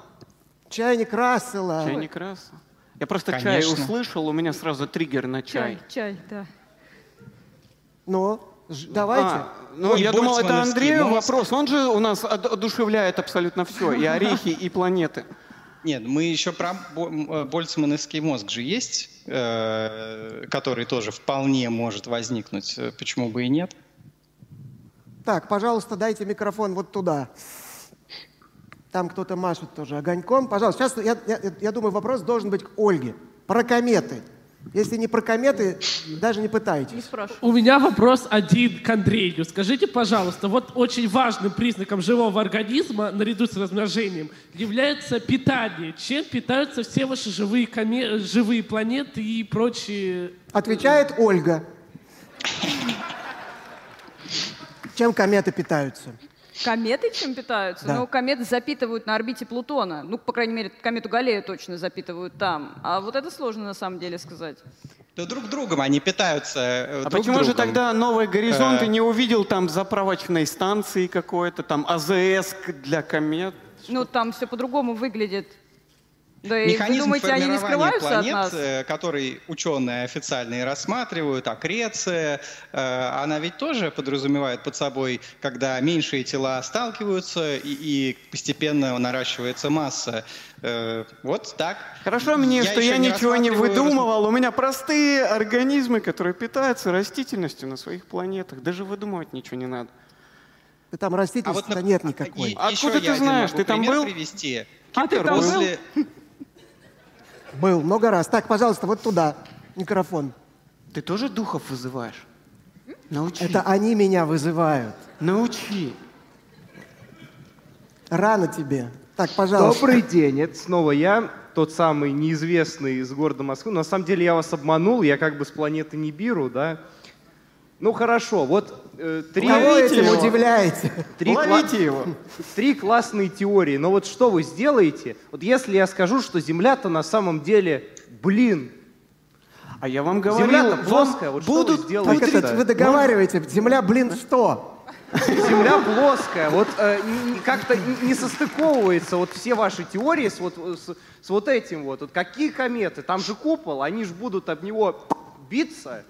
Чайник Рассела. Чайник Рассел. Я просто Конечно. чай услышал, у меня сразу триггер на чай. Чай, чай, да. Ну, давайте. А, ну, я думал, это Андрею вопрос. Он же у нас одушевляет абсолютно все, и орехи, и планеты. Нет, мы еще про э, больцмановский мозг же есть, э, который тоже вполне может возникнуть. Почему бы и нет? Так, пожалуйста, дайте микрофон вот туда. Там кто-то машет тоже огоньком. Пожалуйста, сейчас, я, я, я думаю, вопрос должен быть к Ольге. Про кометы. Если не про кометы, даже не пытайтесь. Не. У меня вопрос один к Андрею. Скажите, пожалуйста, вот очень важным признаком живого организма, наряду с размножением, является питание. Чем питаются все ваши живые, коме... живые планеты и прочие... Отвечает Ольга. Чем кометы питаются? Кометы чем питаются? Да. Ну, кометы запитывают на орбите Плутона. Ну, по крайней мере, комету Галлею точно запитывают там. А вот это сложно на самом деле сказать. Да друг другом они питаются. э, А друг почему же другом. тогда новые горизонты Э. не увидел там заправочной станции какой-то, там АЗС для комет? Ну, там все по-другому выглядит. Да и вы Механизм думаете, они не скрываются планет, от нас? э, который ученые официальные рассматривают, аккреция, э, она ведь тоже подразумевает под собой, когда меньшие тела сталкиваются и, и постепенно наращивается масса. Э, Вот так. Хорошо мне, что еще я ничего не выдумывал. У меня простые организмы, которые питаются растительностью на своих планетах. Даже выдумывать ничего не надо. Да там А растительности вот, нап- нет и- никакой. Откуда еще ты я один знаешь? могу Ты там был? привести. А ты там? После- Был много раз. Так, пожалуйста, вот туда микрофон. Ты тоже духов вызываешь? Научи. Это они меня вызывают. Научи. Рано тебе. Так, пожалуйста. Добрый день, это снова я, тот самый неизвестный из города Москвы. На самом деле я вас обманул, я как бы с планеты Нибиру, да. Ну хорошо, вот э, три, Кого этим его. удивляете? три, кла- его. три классные теории. Но вот что вы сделаете, вот если я скажу, что Земля-то на самом деле, блин, А я вам говорил, Земля-то вам плоская, вот что вы будут сделаете? Пудрить- это вы договариваете. Земля, блин, что? Земля плоская, вот э, как-то не состыковывается вот все ваши теории с вот, с, с вот этим вот. вот. Какие кометы? Там же купол, они же будут об него биться.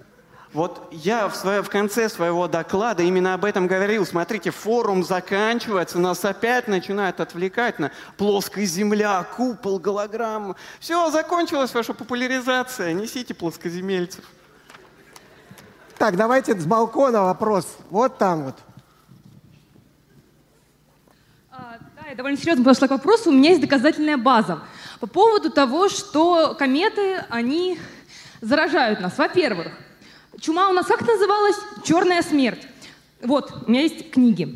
Вот я в, свое- в конце своего доклада именно об этом говорил. Смотрите, форум заканчивается, нас опять начинают отвлекать на плоская земля, купол, голограмма. Все, закончилась ваша популяризация. Несите плоскоземельцев. Так, давайте с балкона вопрос. Вот там вот. А, Да, я довольно серьезно подошла к вопросу. У меня есть доказательная база по поводу того, что кометы, они заражают нас. Во-первых, чума у нас как называлась? Черная смерть. Вот, у меня есть книги.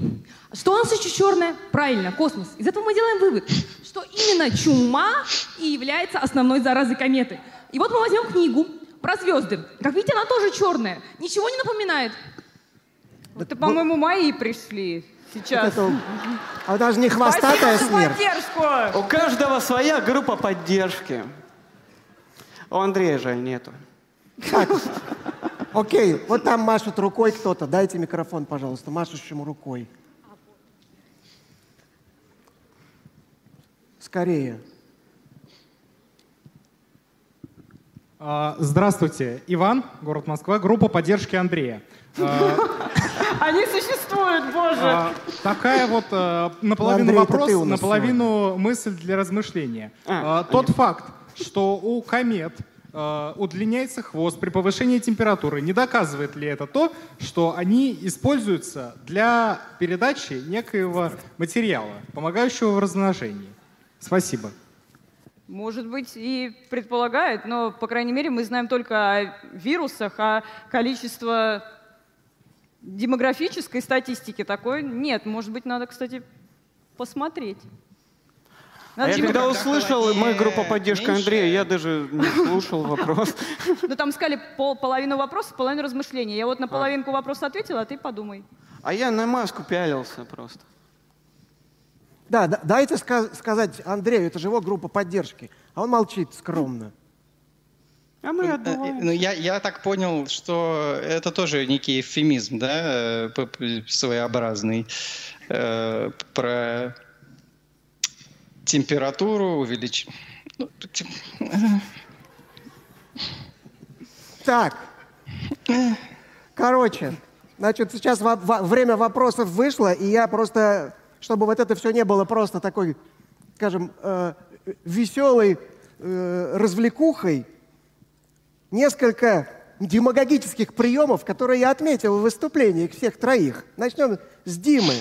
Что у нас еще черное? Правильно, космос. Из этого мы делаем вывод, что именно чума и является основной заразой кометы. И вот мы возьмем книгу про звезды. Как видите, она тоже черная. Ничего не напоминает. Это, по-моему, мои пришли сейчас. Это, а даже не хвостатая Спасибо смерть. поддержку! У каждого своя группа поддержки. У Андрея жаль нету. Так, окей, вот там машет рукой кто-то. Дайте микрофон, пожалуйста, машущему рукой. Скорее. А, Здравствуйте, Иван, город Москва, группа поддержки Андрея. А, Они существуют, боже! а, Такая вот наполовину Андрей, вопрос, наполовину мысль для размышления. А, Тот факт, что у комет удлиняется хвост при повышении температуры, не доказывает ли это то, что они используются для передачи некоего материала, помогающего в размножении? Спасибо. Может быть, и предполагает, но, по крайней мере, мы знаем только о вирусах, а количество демографической статистики такой нет. Может быть, надо, кстати, посмотреть. А Надо я когда услышал, холоднее, мы группа поддержки меньше. Андрея, я даже не слушал вопрос. Ну, там сказали пол- половину вопросов, половину размышлений. Я вот на половинку вопроса ответила, а ты подумай. А я на маску пялился просто. Да, да, дайте ска- сказать Андрею, это же его группа поддержки. А он молчит скромно. А мы Э, отдуваем. Ну, я, я так понял, что это тоже некий эвфемизм, да, э, своеобразный, э, про температуру увеличить. Так. Короче, значит, сейчас во- во- время вопросов вышло, и я просто, чтобы вот это все не было просто такой, скажем, э, веселой э, развлекухой, несколько демагогических приемов, которые я отметил в выступлении всех троих. Начнем с Димы,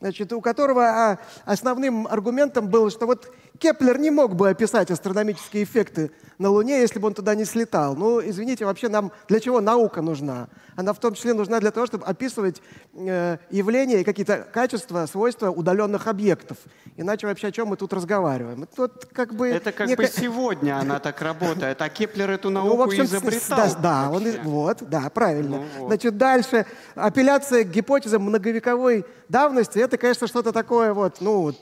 значит, у которого а, основным аргументом было, что вот Кеплер не мог бы описать астрономические эффекты на Луне, если бы он туда не слетал. Ну, извините, вообще нам для чего наука нужна? Она в том числе нужна для того, чтобы описывать э, явления и какие-то качества, свойства удаленных объектов. Иначе вообще о чем мы тут разговариваем? Это, вот как бы Это как некая- бы сегодня она так работает, а Кеплер эту ну, науку в общем, изобретал. Да, да, он, вот, да, правильно. Ну вот. Значит, дальше. Апелляция к гипотезам многовековой давности, это, конечно, что-то такое вот, ну, вот,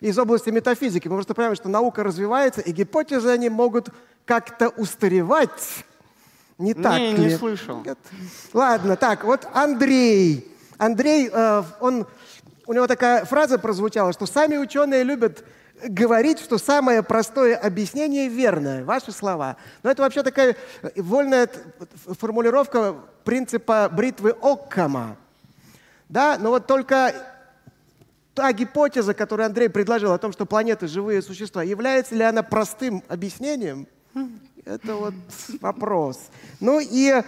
из области метафизики. Мы просто понимаем, что наука развивается, и гипотезы, они могут как-то устаревать. Не так Не, ли? не слышал. Нет? Ладно, так, вот Андрей. Андрей, э, он, у него такая фраза прозвучала, что сами ученые любят говорить, что самое простое объяснение верное. Ваши слова. Но это вообще такая вольная формулировка принципа бритвы Оккама. Да, но вот только та гипотеза, которую Андрей предложил о том, что планеты живые существа, является ли она простым объяснением? Это вот вопрос. Ну и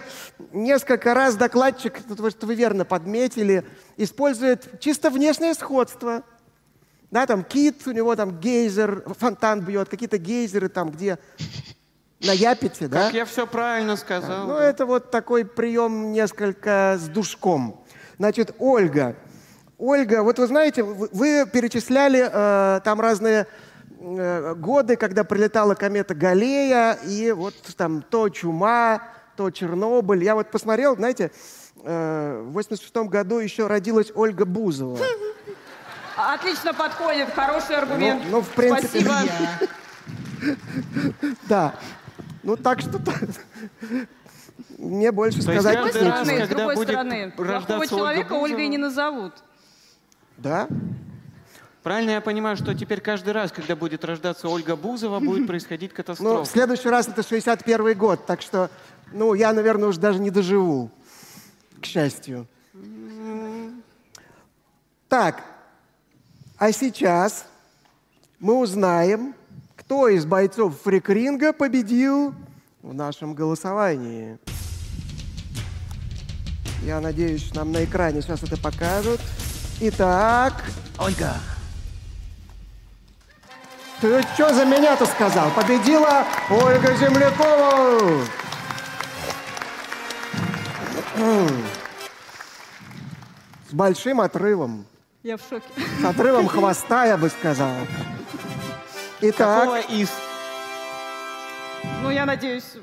несколько раз докладчик, вы, что вы верно подметили, использует чисто внешнее сходство. Да, там кит, у него там гейзер, фонтан бьет, какие-то гейзеры там, где на Япите, да? Как я все правильно сказал. Ну, это вот такой прием несколько с душком. Значит, Ольга. Ольга, вот вы знаете, вы перечисляли э, там разные э, годы, когда прилетала комета Галея, и вот там то чума, то Чернобыль. Я вот посмотрел, знаете, э, в 86 году еще родилась Ольга Бузова. Отлично подходит, хороший аргумент. Ну, ну, в принципе, Спасибо. Да. Ну, так что мне больше сказать нечего. раз, Стороны, с другой стороны, плохого Ольга человека Ольгой не назовут. Да? Правильно я понимаю, что теперь каждый раз, когда будет рождаться Ольга Бузова, будет происходить Ну, в катастрофа. следующий раз это 61 год, так что, ну, я, наверное, уже даже не доживу, к счастью. Так, а сейчас мы узнаем, кто из бойцов фрикринга победил в нашем голосовании. Я надеюсь, нам на экране сейчас это покажут. Итак, Ольга. Ты что за меня-то сказал? Победила Ольга Землякова. С большим отрывом. Я в шоке. С отрывом хвоста, я бы сказал. Итак, Какого из? Ну, я надеюсь,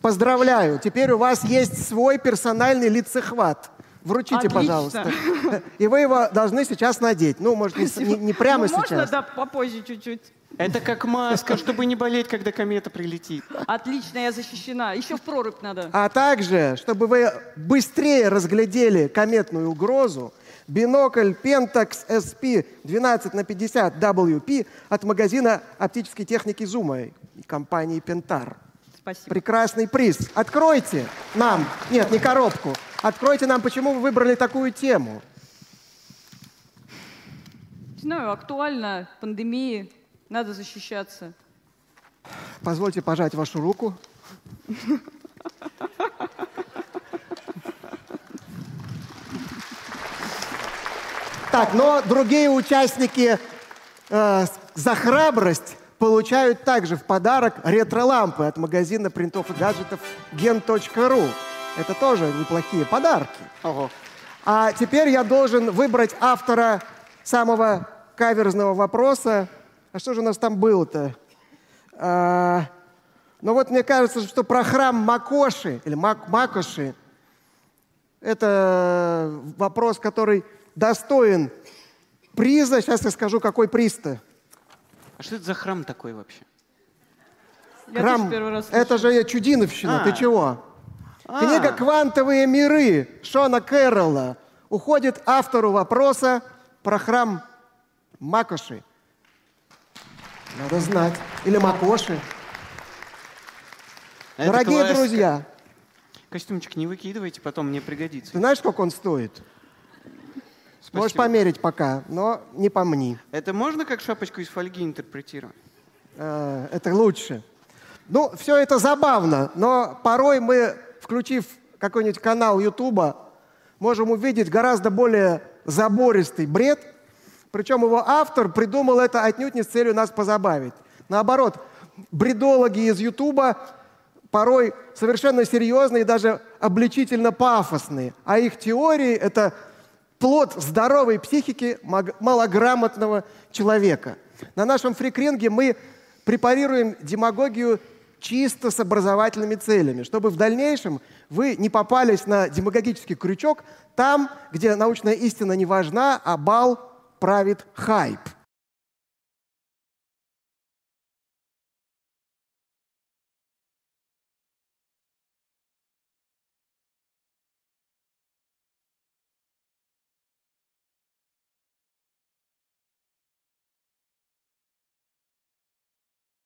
поздравляю. Теперь у вас есть свой персональный лицехват. Вручите, Отлично. пожалуйста. И вы его должны сейчас надеть. Ну, может, не, не- не прямо ну, можно, сейчас. да, попозже чуть-чуть. Это как маска, чтобы не болеть, когда комета прилетит. Отлично, я защищена. Еще в прорубь надо. А также, чтобы вы быстрее разглядели кометную угрозу, бинокль Pentax SP 12 на 50 WP от магазина оптической техники Zuma и компании Pentar. Спасибо. Прекрасный приз. Откройте нам, нет, не коробку, откройте нам, почему вы выбрали такую тему. Не знаю, актуально, пандемии, надо защищаться. Позвольте пожать вашу руку. Так, но другие участники э, за храбрость получают также в подарок ретро-лампы от магазина принтов и гаджетов gen.ru. Это тоже неплохие подарки. А теперь я должен выбрать автора самого каверзного вопроса. А что же у нас там было-то? А, ну вот мне кажется, что про храм Макоши или Мак- Макоши это вопрос, который достоин приза. Сейчас я скажу, какой приз-то. А что это за храм такой вообще? Я Храм, тоже первый раз это же чудиновщина, А. ты чего? А. Книга «Квантовые миры» Шона Кэрролла уходит автору вопроса про храм Макоши. Надо знать. Или Макоши. Это Дорогие классика. друзья, Костюмчик не выкидывайте, потом мне пригодится. ты знаешь, сколько он стоит? Можешь Спасибо. померить пока, но не помни. Это можно как шапочку из фольги интерпретировать? Э, это лучше. Ну, все это забавно, но порой мы включив какой-нибудь канал Ютуба, можем увидеть гораздо более забористый бред. Причем его автор придумал это отнюдь не с целью нас позабавить. Наоборот, бредологи из Ютуба порой совершенно серьезные и даже обличительно пафосные. А их теории — это плод здоровой психики малограмотного человека. На нашем фрикринге мы препарируем демагогию чисто с образовательными целями, чтобы в дальнейшем вы не попались на демагогический крючок там, где научная истина не важна, а бал правит хайп.